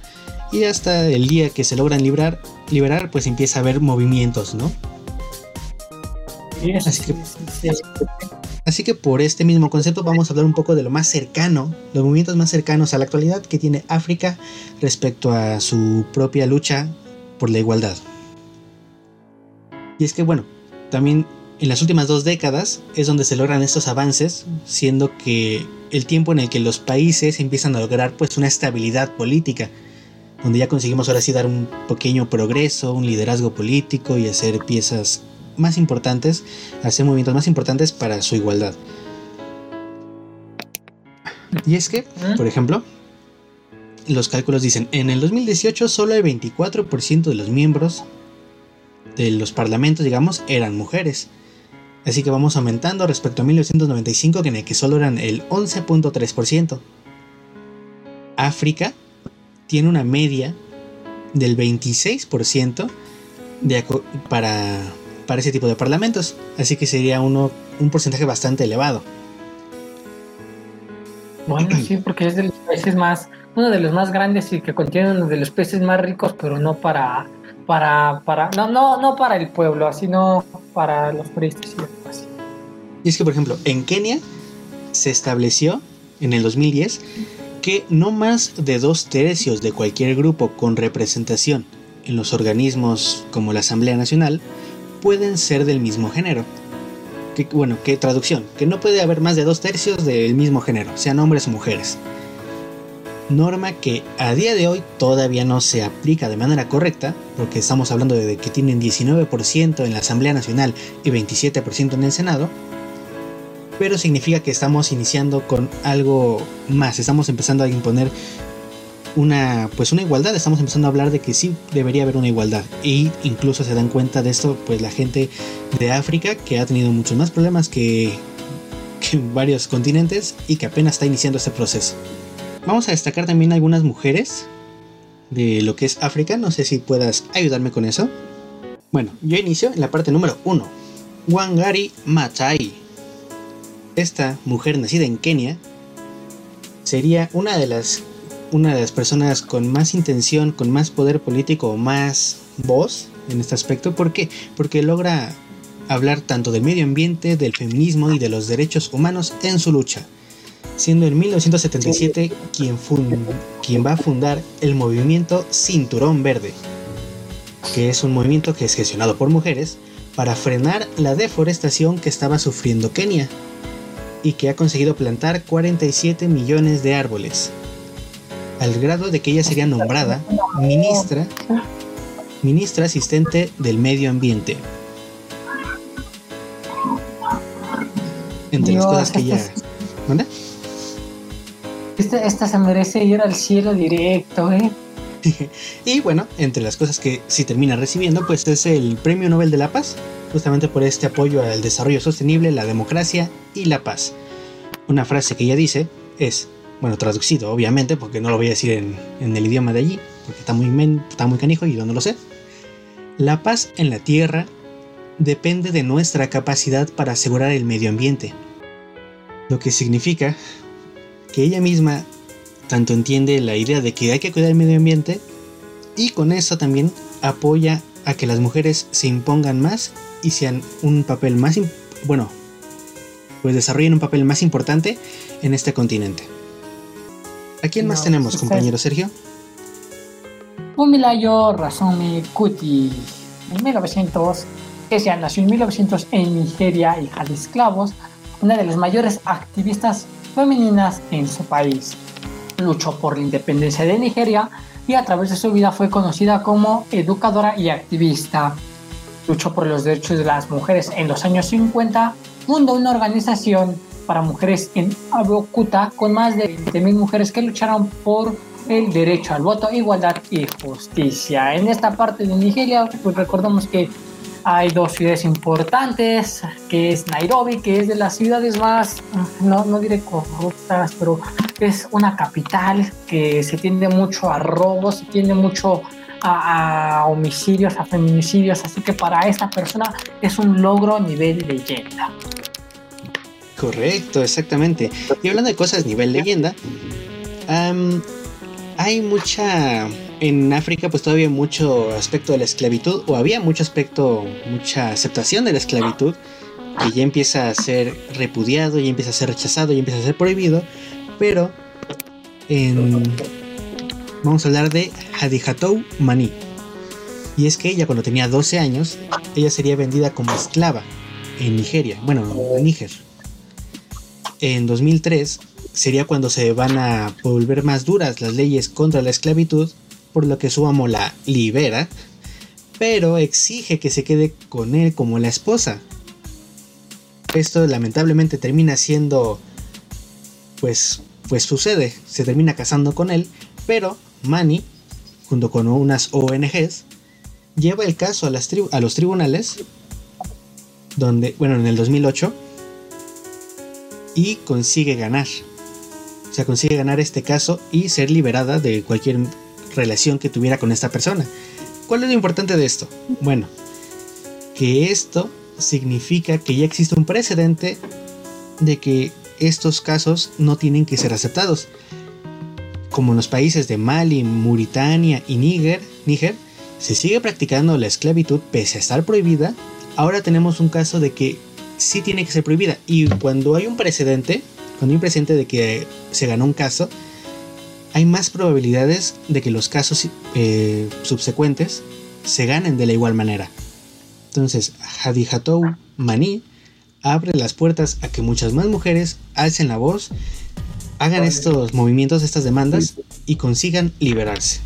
y hasta el día que se logran liberar, liberar pues empieza a haber movimientos, ¿no? Así que, así que por este mismo concepto vamos a hablar un poco de lo más cercano, los movimientos más cercanos a la actualidad que tiene África respecto a su propia lucha por la igualdad. Y es que bueno, también en las últimas dos décadas es donde se logran estos avances, siendo que el tiempo en el que los países empiezan a lograr pues una estabilidad política, donde ya conseguimos ahora sí dar un pequeño progreso, un liderazgo político y hacer piezas más importantes, hacer movimientos más importantes para su igualdad. Y es que, por ejemplo, los cálculos dicen, en el 2018 solo el 24% de los miembros de los parlamentos, digamos, eran mujeres. Así que vamos aumentando respecto a 1995, que en el que solo eran el 11.3%. África tiene una media del 26% de, para, para ese tipo de parlamentos. Así que sería uno, un porcentaje bastante elevado. Bueno, sí, porque es de los países más uno de los más grandes y que contiene uno de los peces más ricos, pero no para, para, para, no, no, no para el pueblo, sino para los turistas y demás. Y es que, por ejemplo, en Kenia se estableció en el 2010 que no más de dos tercios de cualquier grupo con representación en los organismos como la Asamblea Nacional pueden ser del mismo género. Que, bueno, qué traducción, que no puede haber más de dos tercios del mismo género, sean hombres o mujeres norma que a día de hoy todavía no se aplica de manera correcta, porque estamos hablando de que tienen 19% en la Asamblea Nacional y 27% en el Senado, pero significa que estamos iniciando con algo más, estamos empezando a imponer una pues una igualdad, estamos empezando a hablar de que sí debería haber una igualdad. Y incluso se dan cuenta de esto pues la gente de África que ha tenido muchos más problemas que, que varios continentes y que apenas está iniciando este proceso. Vamos a destacar también algunas mujeres de lo que es África. No sé si puedas ayudarme con eso. Bueno, yo inicio en la parte número 1. Wangari Maathai. Esta mujer nacida en Kenia sería una de las una de las personas con más intención, con más poder político, más voz en este aspecto. ¿Por qué? Porque logra hablar tanto del medio ambiente, del feminismo y de los derechos humanos en su lucha, siendo en 1977 quien, quien va a fundar el movimiento Cinturón Verde, que es un movimiento que es gestionado por mujeres para frenar la deforestación que estaba sufriendo Kenia y que ha conseguido plantar 47 millones de árboles, al grado de que ella sería nombrada ministra, ministra asistente del medio ambiente. Entre las cosas que ella... ¿Manda? Esta, esta se merece ir al cielo directo, ¿eh? y bueno, entre las cosas que sí termina recibiendo, pues es el Premio Nobel de la Paz, justamente por este apoyo al desarrollo sostenible, la democracia y la paz. Una frase que ella dice es, bueno, traducido obviamente, porque no lo voy a decir en, el idioma de allí, porque está muy, está muy canijo y yo no lo sé. La paz en la tierra depende de nuestra capacidad para asegurar el medio ambiente, lo que significa que ella misma tanto entiende la idea de que hay que cuidar el medio ambiente y con eso también apoya a que las mujeres se impongan más y sean un papel más, bueno, pues desarrollen un papel más importante en este continente. ¿A quién más tenemos, pues, compañero Sergio? Fumilayo Razumi Kuti, en 1900, que se nació en 1900 en Nigeria, hija de esclavos, una de las mayores activistas femeninas en su país luchó por la independencia de Nigeria y a través de su vida fue conocida como educadora y activista. Luchó por los derechos de las mujeres en los años 50, fundó una organización para mujeres en Abokuta con más de 20.000 mujeres que lucharon por el derecho al voto, igualdad y justicia. En esta parte de Nigeria, pues recordamos que hay dos ciudades importantes, que es Nairobi, que es de las ciudades más, no, no diré corruptas, pero es una capital que se tiende mucho a robos, se tiende mucho a, homicidios, a feminicidios, así que para esta persona es un logro nivel leyenda. Correcto, exactamente. Y hablando de cosas nivel leyenda, hay mucha en África pues todavía mucho aspecto de la esclavitud o había mucho aspecto, mucha aceptación de la esclavitud que ya empieza a ser repudiado, ya empieza a ser rechazado, ya empieza a ser prohibido, pero en, vamos a hablar de Hadijatou Mani. Y es que ella cuando tenía 12 años, ella sería vendida como esclava en Nigeria, bueno, en Níger. En 2003 sería cuando se van a volver más duras las leyes contra la esclavitud por lo que su amo la libera, pero exige que se quede con él como la esposa. Esto lamentablemente termina siendo, pues, pues sucede, se termina casando con él, pero Manny, junto con unas ONGs, lleva el caso a, a los tribunales, donde, bueno, en el 2008, y consigue ganar. O sea, consigue ganar este caso y ser liberada de cualquier relación que tuviera con esta persona. ¿Cuál es lo importante de esto? Bueno, que esto significa que ya existe un precedente de que estos casos no tienen que ser aceptados. Como en los países de Mali, Mauritania y Níger, Níger, se sigue practicando la esclavitud pese a estar prohibida. Ahora tenemos un caso de que sí tiene que ser prohibida. Y cuando hay un precedente, cuando hay un precedente de que se ganó un caso, hay más probabilidades de que los casos eh, subsecuentes se ganen de la igual manera. Entonces, Hadijatou Mani abre las puertas a que muchas más mujeres alcen la voz, hagan estos movimientos, estas demandas y consigan liberarse.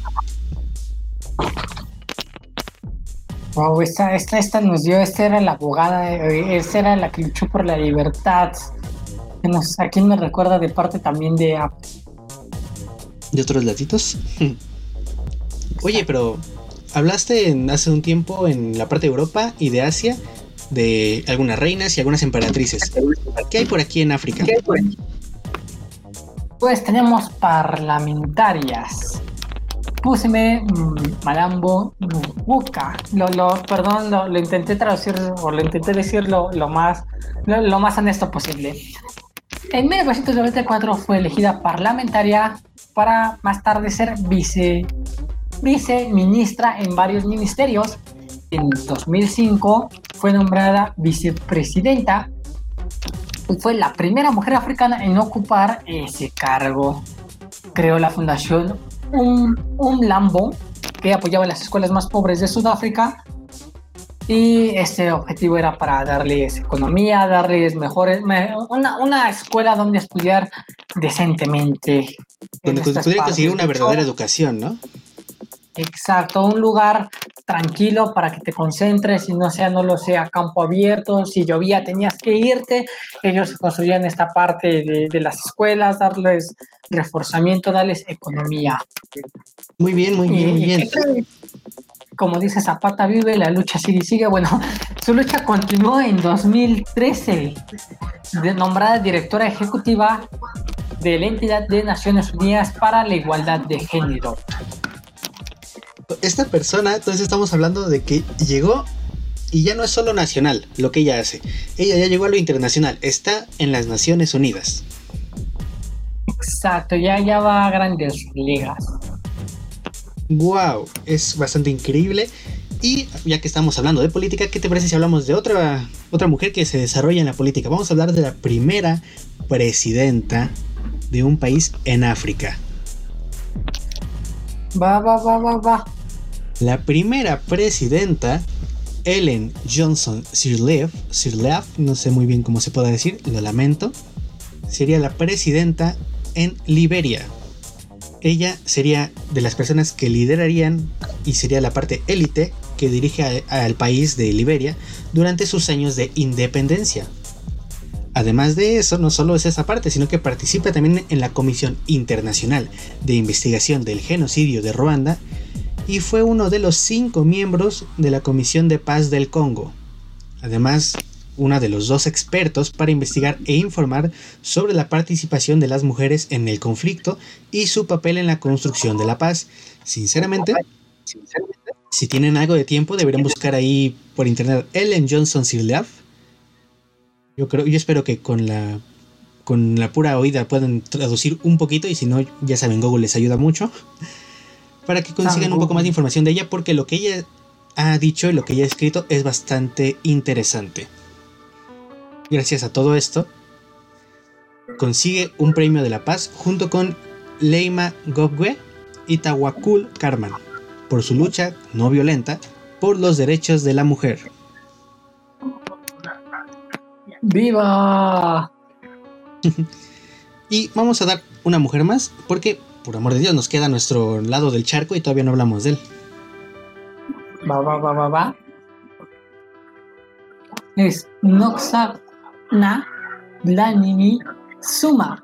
Wow, esta, esta, esta nos dio, esta era la abogada, eh, esta era la que luchó por la libertad. ¿A quién me recuerda de parte también de de otros latitos. Oye, pero hablaste hace un tiempo en la parte de Europa y de Asia de algunas reinas y algunas emperatrices. ¿Qué hay por aquí en África? Pues tenemos parlamentarias. Puseme mm, Malambo Buka. Lo, lo, perdón, lo, lo, intenté traducir o lo intenté decir lo, lo más, lo, más honesto posible. En 1994 fue elegida parlamentaria para más tarde ser vice, viceministra en varios ministerios. En 2005 fue nombrada vicepresidenta y fue la primera mujer africana en ocupar ese cargo. Creó la fundación un, un Lambo que apoyaba las escuelas más pobres de Sudáfrica y este objetivo era para darles economía, darles mejores, una, una escuela donde estudiar decentemente. Donde pudieran conseguir una verdadera educación, ¿no? Exacto, un lugar tranquilo para que te concentres y no sea, no lo sea campo abierto. Si llovía tenías que irte. Ellos construían esta parte de, de las escuelas, darles reforzamiento, darles economía. Muy bien, muy bien, muy bien. Como dice Zapata vive, la lucha sigue y sigue. Bueno, su lucha continuó en 2013, nombrada directora ejecutiva de la entidad de Naciones Unidas para la Igualdad de Género esta persona, entonces estamos hablando de que llegó y ya no es solo nacional lo que ella hace. Ella ya llegó a lo internacional, está en las Naciones Unidas. Exacto, ya, ya va a grandes ligas. Wow, es bastante increíble. Y ya que estamos hablando de política, ¿qué te parece si hablamos de otra, otra mujer que se desarrolla en la política? Vamos a hablar de la primera presidenta de un país en África. Va, va, va, va, va. La primera presidenta, Ellen Johnson Sirleaf, Sirleaf, no sé muy bien cómo se puede decir, lo lamento, sería la presidenta en Liberia. Ella sería de las personas que liderarían y sería la parte élite que dirige al país de Liberia durante sus años de independencia. Además de eso, no solo es esa parte, sino que participa también en la Comisión Internacional de Investigación del Genocidio de Ruanda y fue uno de los cinco miembros de la Comisión de Paz del Congo. Además, uno de los dos expertos para investigar e informar sobre la participación de las mujeres en el conflicto y su papel en la construcción de la paz. Sinceramente, si tienen algo de tiempo, deberían buscar ahí por internet Ellen Johnson Sirleaf. Yo creo, yo espero que con la con la pura oída puedan traducir un poquito y si no, ya saben, Google les ayuda mucho para que consigan un poco más de información de ella, porque lo que ella ha dicho y lo que ella ha escrito es bastante interesante. Gracias a todo esto, consigue un premio de la paz junto con Leima Gobwe y Tawakul Karman por su lucha no violenta por los derechos de la mujer. ¡Viva! y vamos a dar una mujer más porque por amor de Dios, nos queda nuestro lado del charco y todavía no hablamos de él. Va, va, va, va, va. Es Noxana Dlanini Suma.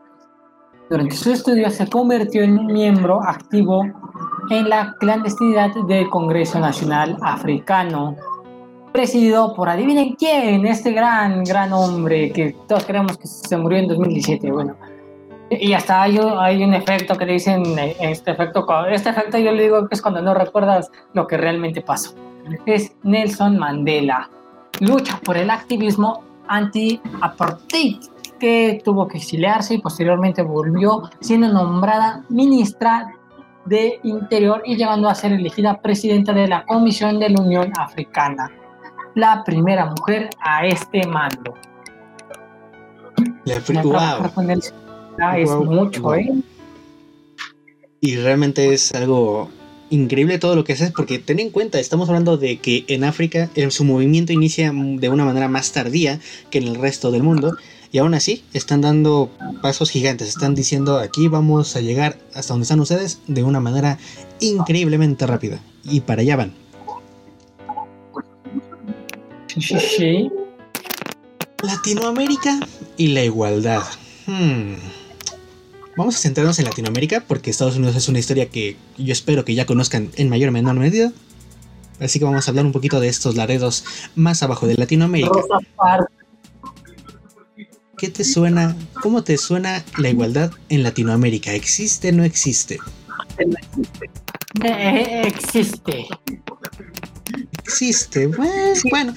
Durante su estudio se convirtió en un miembro activo en la clandestinidad del Congreso Nacional Africano, presidido por adivinen quién, este gran, gran hombre que todos creemos que se murió en 2017. Bueno, y hasta hay, hay un efecto que dicen, eh, este efecto, este efecto yo le digo que es cuando no recuerdas lo que realmente pasó. Es Nelson Mandela. Lucha por el activismo anti-apartheid, que tuvo que exiliarse y posteriormente volvió siendo nombrada ministra de Interior y llegando a ser elegida presidenta de la Comisión de la Unión Africana, la primera mujer a este mando. La wow. Es mucho, ¿eh? Y realmente es algo increíble todo lo que haces, porque ten en cuenta, estamos hablando de que en África su movimiento inicia de una manera más tardía que en el resto del mundo, y aún así están dando pasos gigantes, están diciendo aquí vamos a llegar hasta donde están ustedes de una manera increíblemente rápida, y para allá van. Latinoamérica y la igualdad. Hmm. Vamos a centrarnos en Latinoamérica porque Estados Unidos es una historia que yo espero que ya conozcan en mayor o menor medida. Así que vamos a hablar un poquito de estos laredos más abajo de Latinoamérica. ¿Qué te suena? ¿Cómo te suena la igualdad en Latinoamérica? ¿Existe o no existe? Eh, existe. Existe. Pues, bueno,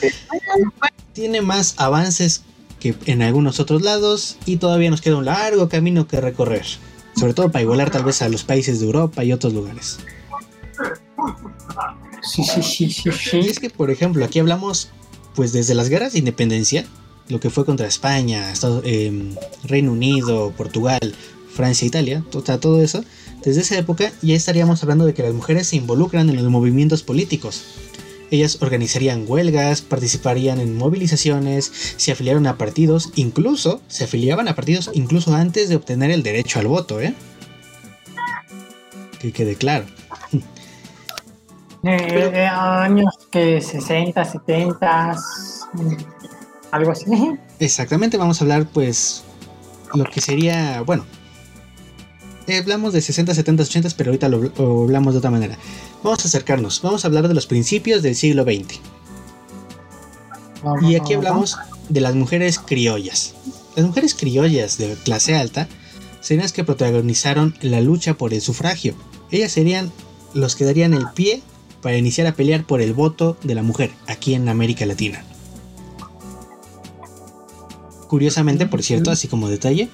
tiene más avances que en algunos otros lados y todavía nos queda un largo camino que recorrer. Sobre todo para igualar tal vez a los países de Europa y otros lugares. Sí, sí, sí, sí, sí. Y es que, por ejemplo, aquí hablamos pues desde las guerras de independencia, lo que fue contra España, Estados, eh, Reino Unido, Portugal, Francia, Italia, todo, todo eso, desde esa época ya estaríamos hablando de que las mujeres se involucran en los movimientos políticos. Ellas organizarían huelgas, participarían en movilizaciones, se afiliaron a partidos, incluso se afiliaban a partidos incluso antes de obtener el derecho al voto, ¿eh? Que quede claro. Eh, de años que 60, 70, mm, algo así. Exactamente, vamos a hablar pues lo que sería, bueno, eh, hablamos de 60, 70, 80, pero ahorita lo, lo hablamos de otra manera. Vamos a acercarnos, vamos a hablar de los principios del siglo XX. Y aquí hablamos de las mujeres criollas. Las mujeres criollas de clase alta serían las que protagonizaron la lucha por el sufragio. Ellas serían los que darían el pie para iniciar a pelear por el voto de la mujer aquí en América Latina. Curiosamente, por cierto, así como detalle,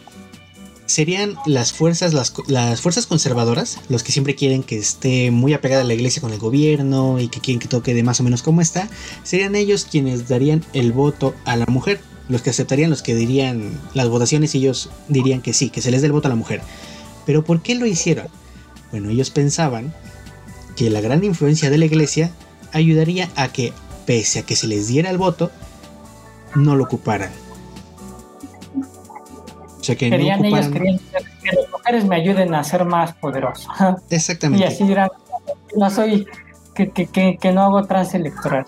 serían las fuerzas, las, las, fuerzas conservadoras, los que siempre quieren que esté muy apegada a la iglesia con el gobierno y que quieren que toque de más o menos como está, serían ellos quienes darían el voto a la mujer, los que aceptarían, los que dirían las votaciones, ellos dirían que sí, que se les dé el voto a la mujer. Pero ¿por qué lo hicieron? Bueno, ellos pensaban que la gran influencia de la iglesia ayudaría a que, pese a que se les diera el voto, no lo ocuparan. O sea, que querían no ocuparan... ellos querían que las mujeres me ayuden a ser más poderoso. Exactamente. Y así dirán, no soy, que, que, que, que no hago trance electoral.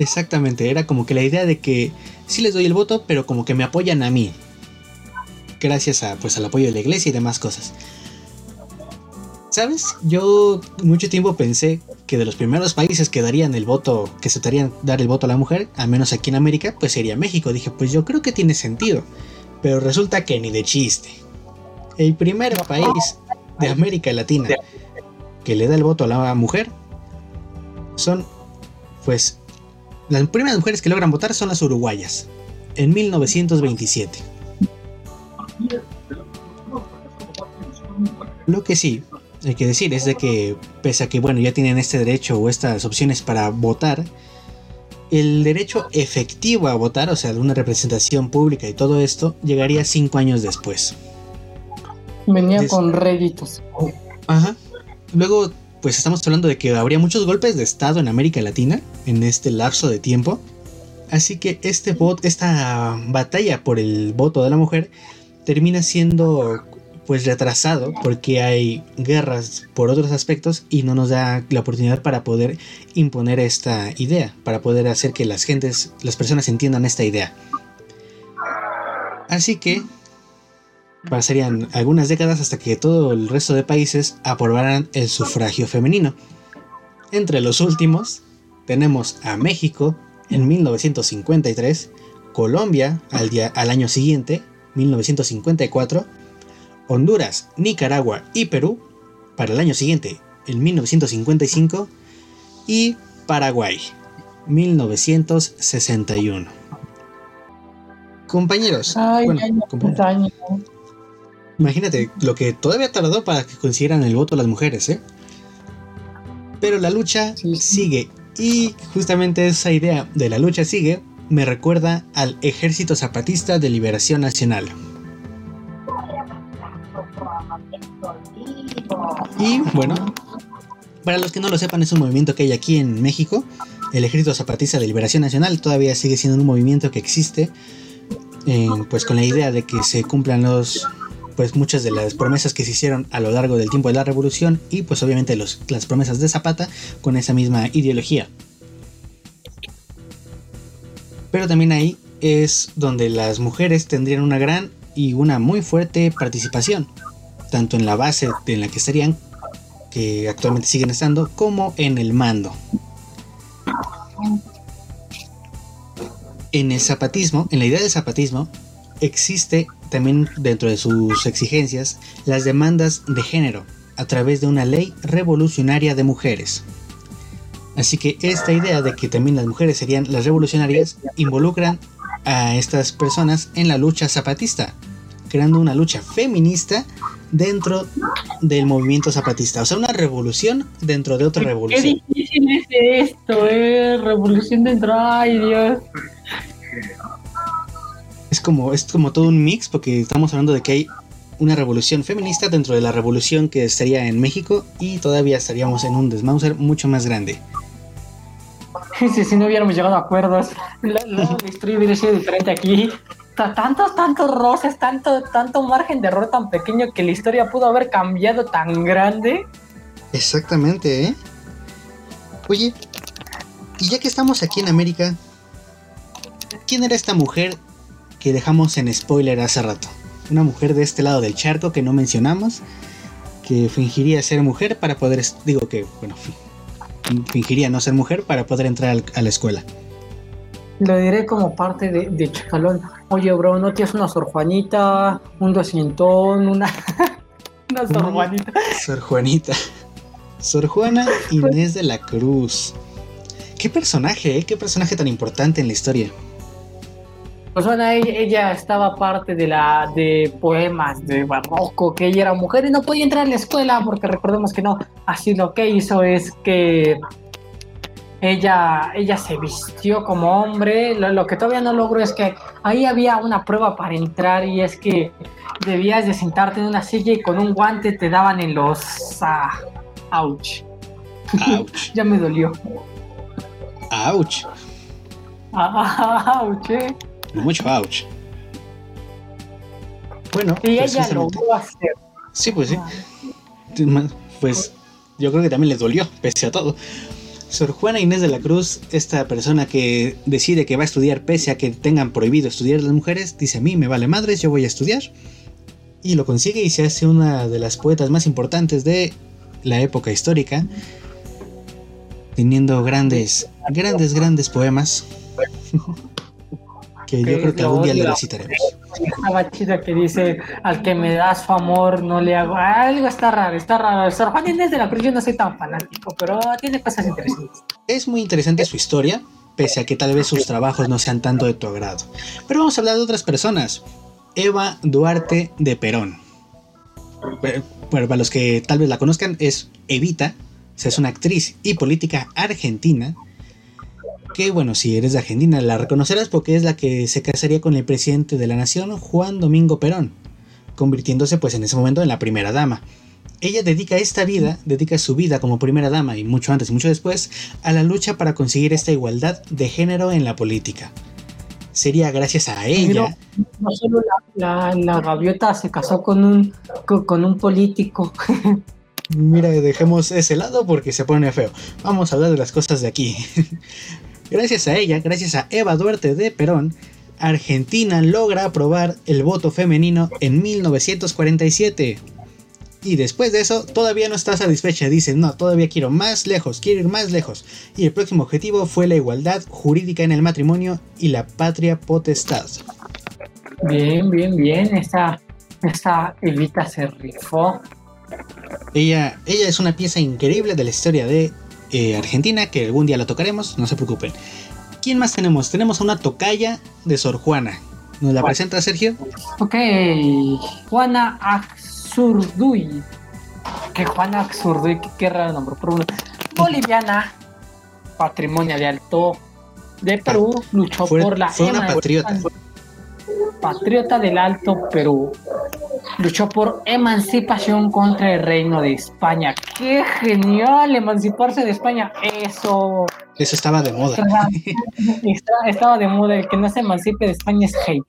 Exactamente, era como que la idea de que sí les doy el voto, pero como que me apoyan a mí. Gracias a, pues, al apoyo de la iglesia y demás cosas. ¿Sabes? Yo mucho tiempo pensé que de los primeros países que darían el voto, que aceptarían dar el voto a la mujer, al menos aquí en América, pues sería México. Dije, pues yo creo que tiene sentido. Pero resulta que ni de chiste. El primer país de América Latina que le da el voto a la mujer son, pues, las primeras mujeres que logran votar son las uruguayas, en 1927. Lo que sí, hay que decir es de que pese a que bueno ya tienen este derecho o estas opciones para votar el derecho efectivo a votar o sea de una representación pública y todo esto llegaría cinco años después. Venía Des... con réditos. Ajá. Luego pues estamos hablando de que habría muchos golpes de estado en América Latina en este lapso de tiempo. Así que este voto esta batalla por el voto de la mujer termina siendo pues retrasado porque hay guerras por otros aspectos y no nos da la oportunidad para poder imponer esta idea, para poder hacer que las gentes, las personas entiendan esta idea. Así que pasarían algunas décadas hasta que todo el resto de países aprobaran el sufragio femenino. Entre los últimos tenemos a México en 1953, Colombia al, día, al año siguiente, 1954, Honduras, Nicaragua y Perú para el año siguiente, en 1955, y Paraguay, 1961. Compañeros, Ay, bueno, imagínate lo que todavía tardó para que consiguieran el voto las mujeres, ¿eh? Pero la lucha sí, sí. sigue y justamente esa idea de la lucha sigue me recuerda al Ejército Zapatista de Liberación Nacional. Y bueno, para los que no lo sepan, es un movimiento que hay aquí en México. El Ejército Zapatista de Liberación Nacional todavía sigue siendo un movimiento que existe, eh, pues con la idea de que se cumplan los, pues muchas de las promesas que se hicieron a lo largo del tiempo de la revolución y pues obviamente los, las promesas de Zapata con esa misma ideología. Pero también ahí es donde las mujeres tendrían una gran y una muy fuerte participación, tanto en la base en la que estarían, que actualmente siguen estando, como en el mando. En el zapatismo, en la idea del zapatismo, existe también dentro de sus exigencias las demandas de género, a través de una ley revolucionaria de mujeres. Así que esta idea de que también las mujeres serían las revolucionarias involucran a estas personas en la lucha zapatista, creando una lucha feminista dentro del movimiento zapatista. O sea, una revolución dentro de otra revolución. Qué difícil es esto, eh. Revolución dentro. Ay, Dios. Es como, es como todo un mix, porque estamos hablando de que hay una revolución feminista dentro de la revolución que estaría en México y todavía estaríamos en un desmauser mucho más grande. Si, si no hubiéramos llegado a acuerdos, la, la, la historia hubiera sido diferente aquí. Tantos, tantos roces, tanto, tanto margen de error tan pequeño que la historia pudo haber cambiado tan grande. Exactamente, ¿eh? Oye, y ya que estamos aquí en América, ¿quién era esta mujer que dejamos en spoiler hace rato? Una mujer de este lado del charco que no mencionamos, que fingiría ser mujer para poder, digo que, bueno, fingiría no ser mujer para poder entrar a la escuela. Lo diré como parte de, de Chacalón. Oye, bro, ¿no tienes una Sor Juanita, un doscientón, una, una Sor Juanita? Sor Juanita. Sor Juana Inés de la Cruz. Qué personaje, ¿eh? Qué personaje tan importante en la historia. Pues bueno, ella estaba parte de la de poemas de barroco, que ella era mujer y no podía entrar a la escuela porque recordemos que no. Así lo que hizo es que ella, ella se vistió como hombre. Lo, lo, que todavía no logró es que ahí había una prueba para entrar y es que debías de sentarte en una silla y con un guante te daban en los... Ah, ouch. Ouch. ya me dolió. Ouch. Ah, ouch, eh. Mucho ouch. Bueno, y ella logró hacer. Sí, pues sí. Pues yo creo que también le dolió, pese a todo. Sor Juana Inés de la Cruz, esta persona que decide que va a estudiar pese a que tengan prohibido estudiar las mujeres, dice a mí me vale madres, yo voy a estudiar. Y lo consigue y se hace una de las poetas más importantes de la época histórica, teniendo grandes, grandes, grandes poemas. que yo creo que algún día le recitaremos. Estaba chido que dice, al que me das su amor no le hago... Algo está raro, está raro. Sor Juan Inés de la Cruz yo no soy tan fanático, pero tiene cosas interesantes. Es muy interesante su historia, pese a que tal vez sus trabajos no sean tanto de tu agrado. Pero vamos a hablar de otras personas. Eva Duarte de Perón. Bueno, para los que tal vez la conozcan, es Evita, o sea, es una actriz y política argentina que bueno, si eres de Argentina la reconocerás porque es la que se casaría con el presidente de la nación, Juan Domingo Perón, convirtiéndose pues en ese momento en la primera dama. Ella dedica esta vida, dedica su vida como primera dama y mucho antes y mucho después a la lucha para conseguir esta igualdad de género en la política. Sería gracias a ella. No, no solo la, la, la, gaviota se casó con un, con, con un político. Mira, dejemos ese lado porque se pone feo. Vamos a hablar de las cosas de aquí. Gracias a ella, gracias a Eva Duarte de Perón, Argentina logra aprobar el voto femenino en 1947. Y después de eso, todavía no está satisfecha. Dice, no, todavía quiero más lejos, quiero ir más lejos. Y el próximo objetivo fue la igualdad jurídica en el matrimonio y la patria potestad. Bien, bien, bien. Esta, esta Evita se rifó. Ella, ella es una pieza increíble de la historia de eh, Argentina, que algún día la tocaremos, no se preocupen. ¿Quién más tenemos? Tenemos a una tocaya de Sor Juana. ¿Nos la presenta Sergio? Ok, Juana Axurduy. Que Juana Axurduy, qué, qué raro nombre. Boliviana, patrimonio de alto de Perú, luchó fue, por la fue una patriota. Patriota del Alto Perú. Luchó por emancipación contra el reino de España. ¡Qué genial! Emanciparse de España. Eso. Eso estaba de moda. Estaba, estaba de moda. El que no se emancipe de España es hate.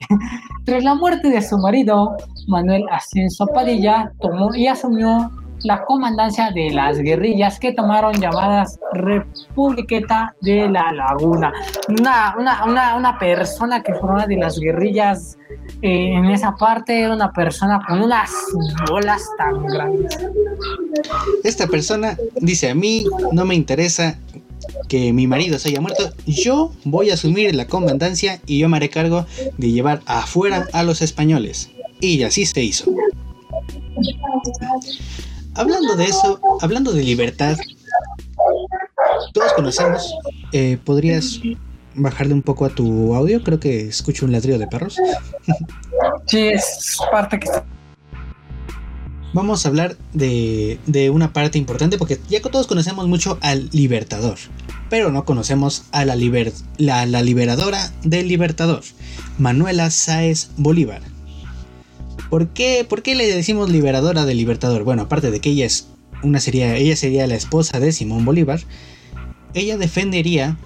Tras la muerte de su marido, Manuel Ascenso Padilla tomó y asumió la comandancia de las guerrillas que tomaron llamadas Republiqueta de la Laguna. Una, una, una, una persona que formaba de las guerrillas eh, en esa parte una persona con unas bolas tan grandes. Esta persona dice a mí no me interesa que mi marido se haya muerto, yo voy a asumir la comandancia y yo me haré cargo de llevar afuera a los españoles. Y así se hizo. Hablando de eso, hablando de libertad, todos conocemos, eh, ¿podrías bajarle un poco a tu audio? Creo que escucho un ladrillo de perros. Sí, es parte que está vamos a hablar de, una parte importante porque ya que todos conocemos mucho al Libertador, pero no conocemos a la, la, la liberadora del Libertador, Manuela Sáez Bolívar. ¿Por qué, ¿Por qué le decimos liberadora del Libertador? Bueno, aparte de que ella es una sería, ella sería la esposa de Simón Bolívar, ella defendería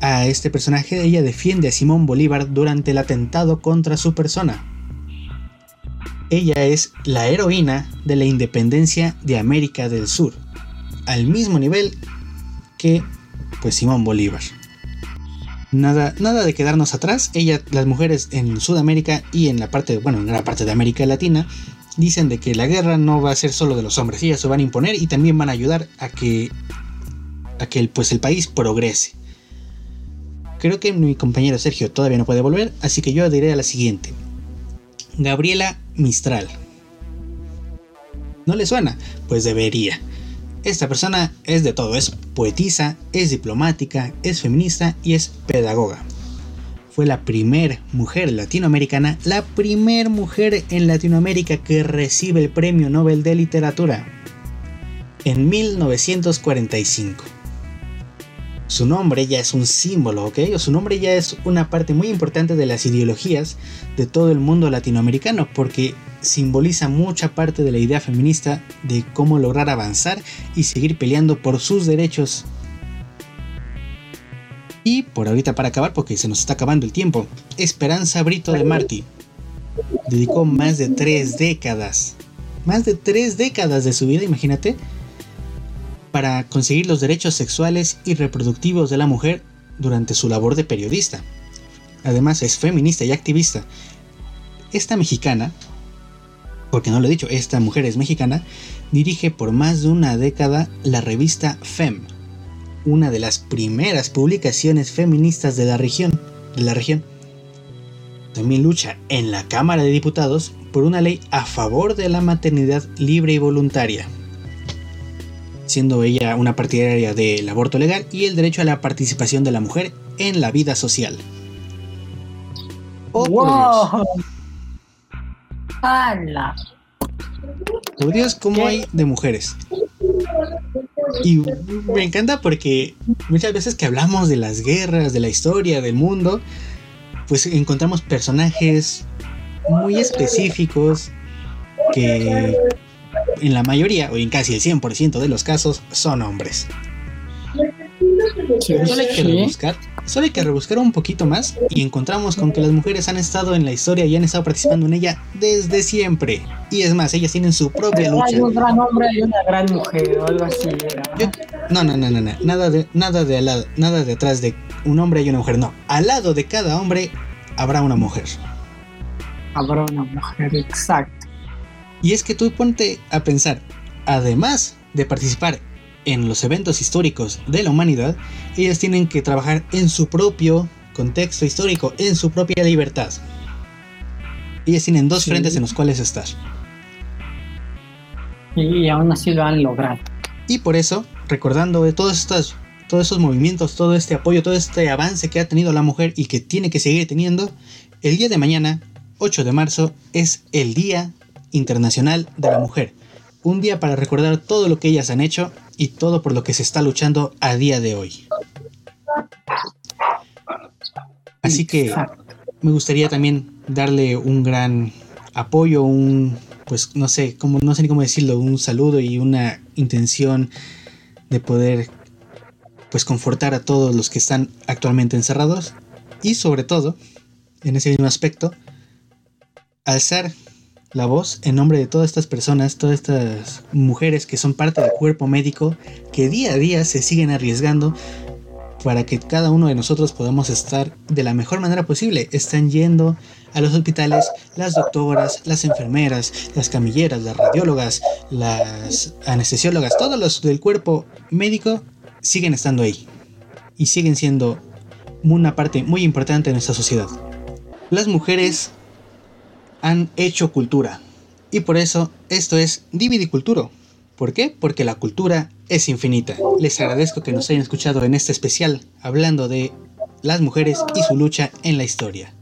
a este personaje, ella defiende a Simón Bolívar durante el atentado contra su persona ella es la heroína de la independencia de América del Sur, al mismo nivel que pues Simón Bolívar. Nada, nada de quedarnos atrás. Ella, las mujeres en Sudamérica y en la parte, bueno, en gran parte de América Latina, dicen de que la guerra no va a ser solo de los hombres, ellas se van a imponer y también van a ayudar a que, a que pues el país progrese. Creo que mi compañero Sergio todavía no puede volver, así que yo diré a la siguiente. Gabriela Mistral. ¿No le suena? Pues debería. Esta persona es de todo, es poetisa, es diplomática, es feminista y es pedagoga. Fue la primer mujer latinoamericana, la primer mujer en Latinoamérica que recibe el Premio Nobel de Literatura en 1945 su nombre ya es un símbolo, ¿ok? O su nombre ya es una parte muy importante de las ideologías de todo el mundo latinoamericano, porque simboliza mucha parte de la idea feminista de cómo lograr avanzar y seguir peleando por sus derechos. Y por ahorita para acabar, porque se nos está acabando el tiempo, Esperanza Brito de Martí dedicó más de tres décadas, más de tres décadas de su vida, imagínate, para conseguir los derechos sexuales y reproductivos de la mujer durante su labor de periodista. Además es feminista y activista. Esta mexicana, porque no lo he dicho, esta mujer es mexicana, dirige por más de una década la revista FEM, una de las primeras publicaciones feministas de la región. De la región. También lucha en la Cámara de Diputados por una ley a favor de la maternidad libre y voluntaria siendo ella una partidaria del aborto legal y el derecho a la participación de la mujer en la vida social. Oh, wow. Por Dios, ¿cómo hay de mujeres? Y me encanta porque muchas veces que hablamos de las guerras, de la historia, del mundo, pues encontramos personajes muy específicos que en la mayoría o en casi el 100% de los casos son hombres. Solo hay, que rebuscar, solo hay que rebuscar un poquito más y encontramos con que las mujeres han estado en la historia y han estado participando en ella desde siempre. Y es más, ellas tienen su propia lucha. Hay un gran hombre y una gran mujer o algo así. no, no, no, no, no, nada de, nada de al lado, nada detrás de un hombre y una mujer, no. Al lado de cada hombre habrá una mujer. Habrá una mujer, exacto. Y es que tú ponte a pensar, además de participar en los eventos históricos de la humanidad, ellas tienen que trabajar en su propio contexto histórico, en su propia libertad. Ellas tienen dos frentes en los cuales estar. Y aún así lo han logrado. Y por eso, recordando de todos estos, todos esos movimientos, todo este apoyo, todo este avance que ha tenido la mujer y que tiene que seguir teniendo, el día de mañana, 8 de marzo, es el Día Internacional de la Mujer. Un día para recordar todo lo que ellas han hecho y todo por lo que se está luchando a día de hoy. Así que me gustaría también darle un gran apoyo, un pues no sé, cómo no sé ni cómo decirlo, un saludo y una intención de poder pues confortar a todos los que están actualmente encerrados y sobre todo en ese mismo aspecto alzar la voz en nombre de todas estas personas, todas estas mujeres que son parte del cuerpo médico, que día a día se siguen arriesgando para que cada uno de nosotros podamos estar de la mejor manera posible. Están yendo a los hospitales las doctoras, las enfermeras, las camilleras, las radiólogas, las anestesiólogas, todos los del cuerpo médico siguen estando ahí y siguen siendo una parte muy importante de nuestra sociedad. Las mujeres han hecho cultura. Y por eso esto es Dividiculturo, ¿Por qué? Porque la cultura es infinita. Les agradezco que nos hayan escuchado en este especial hablando de las mujeres y su lucha en la historia.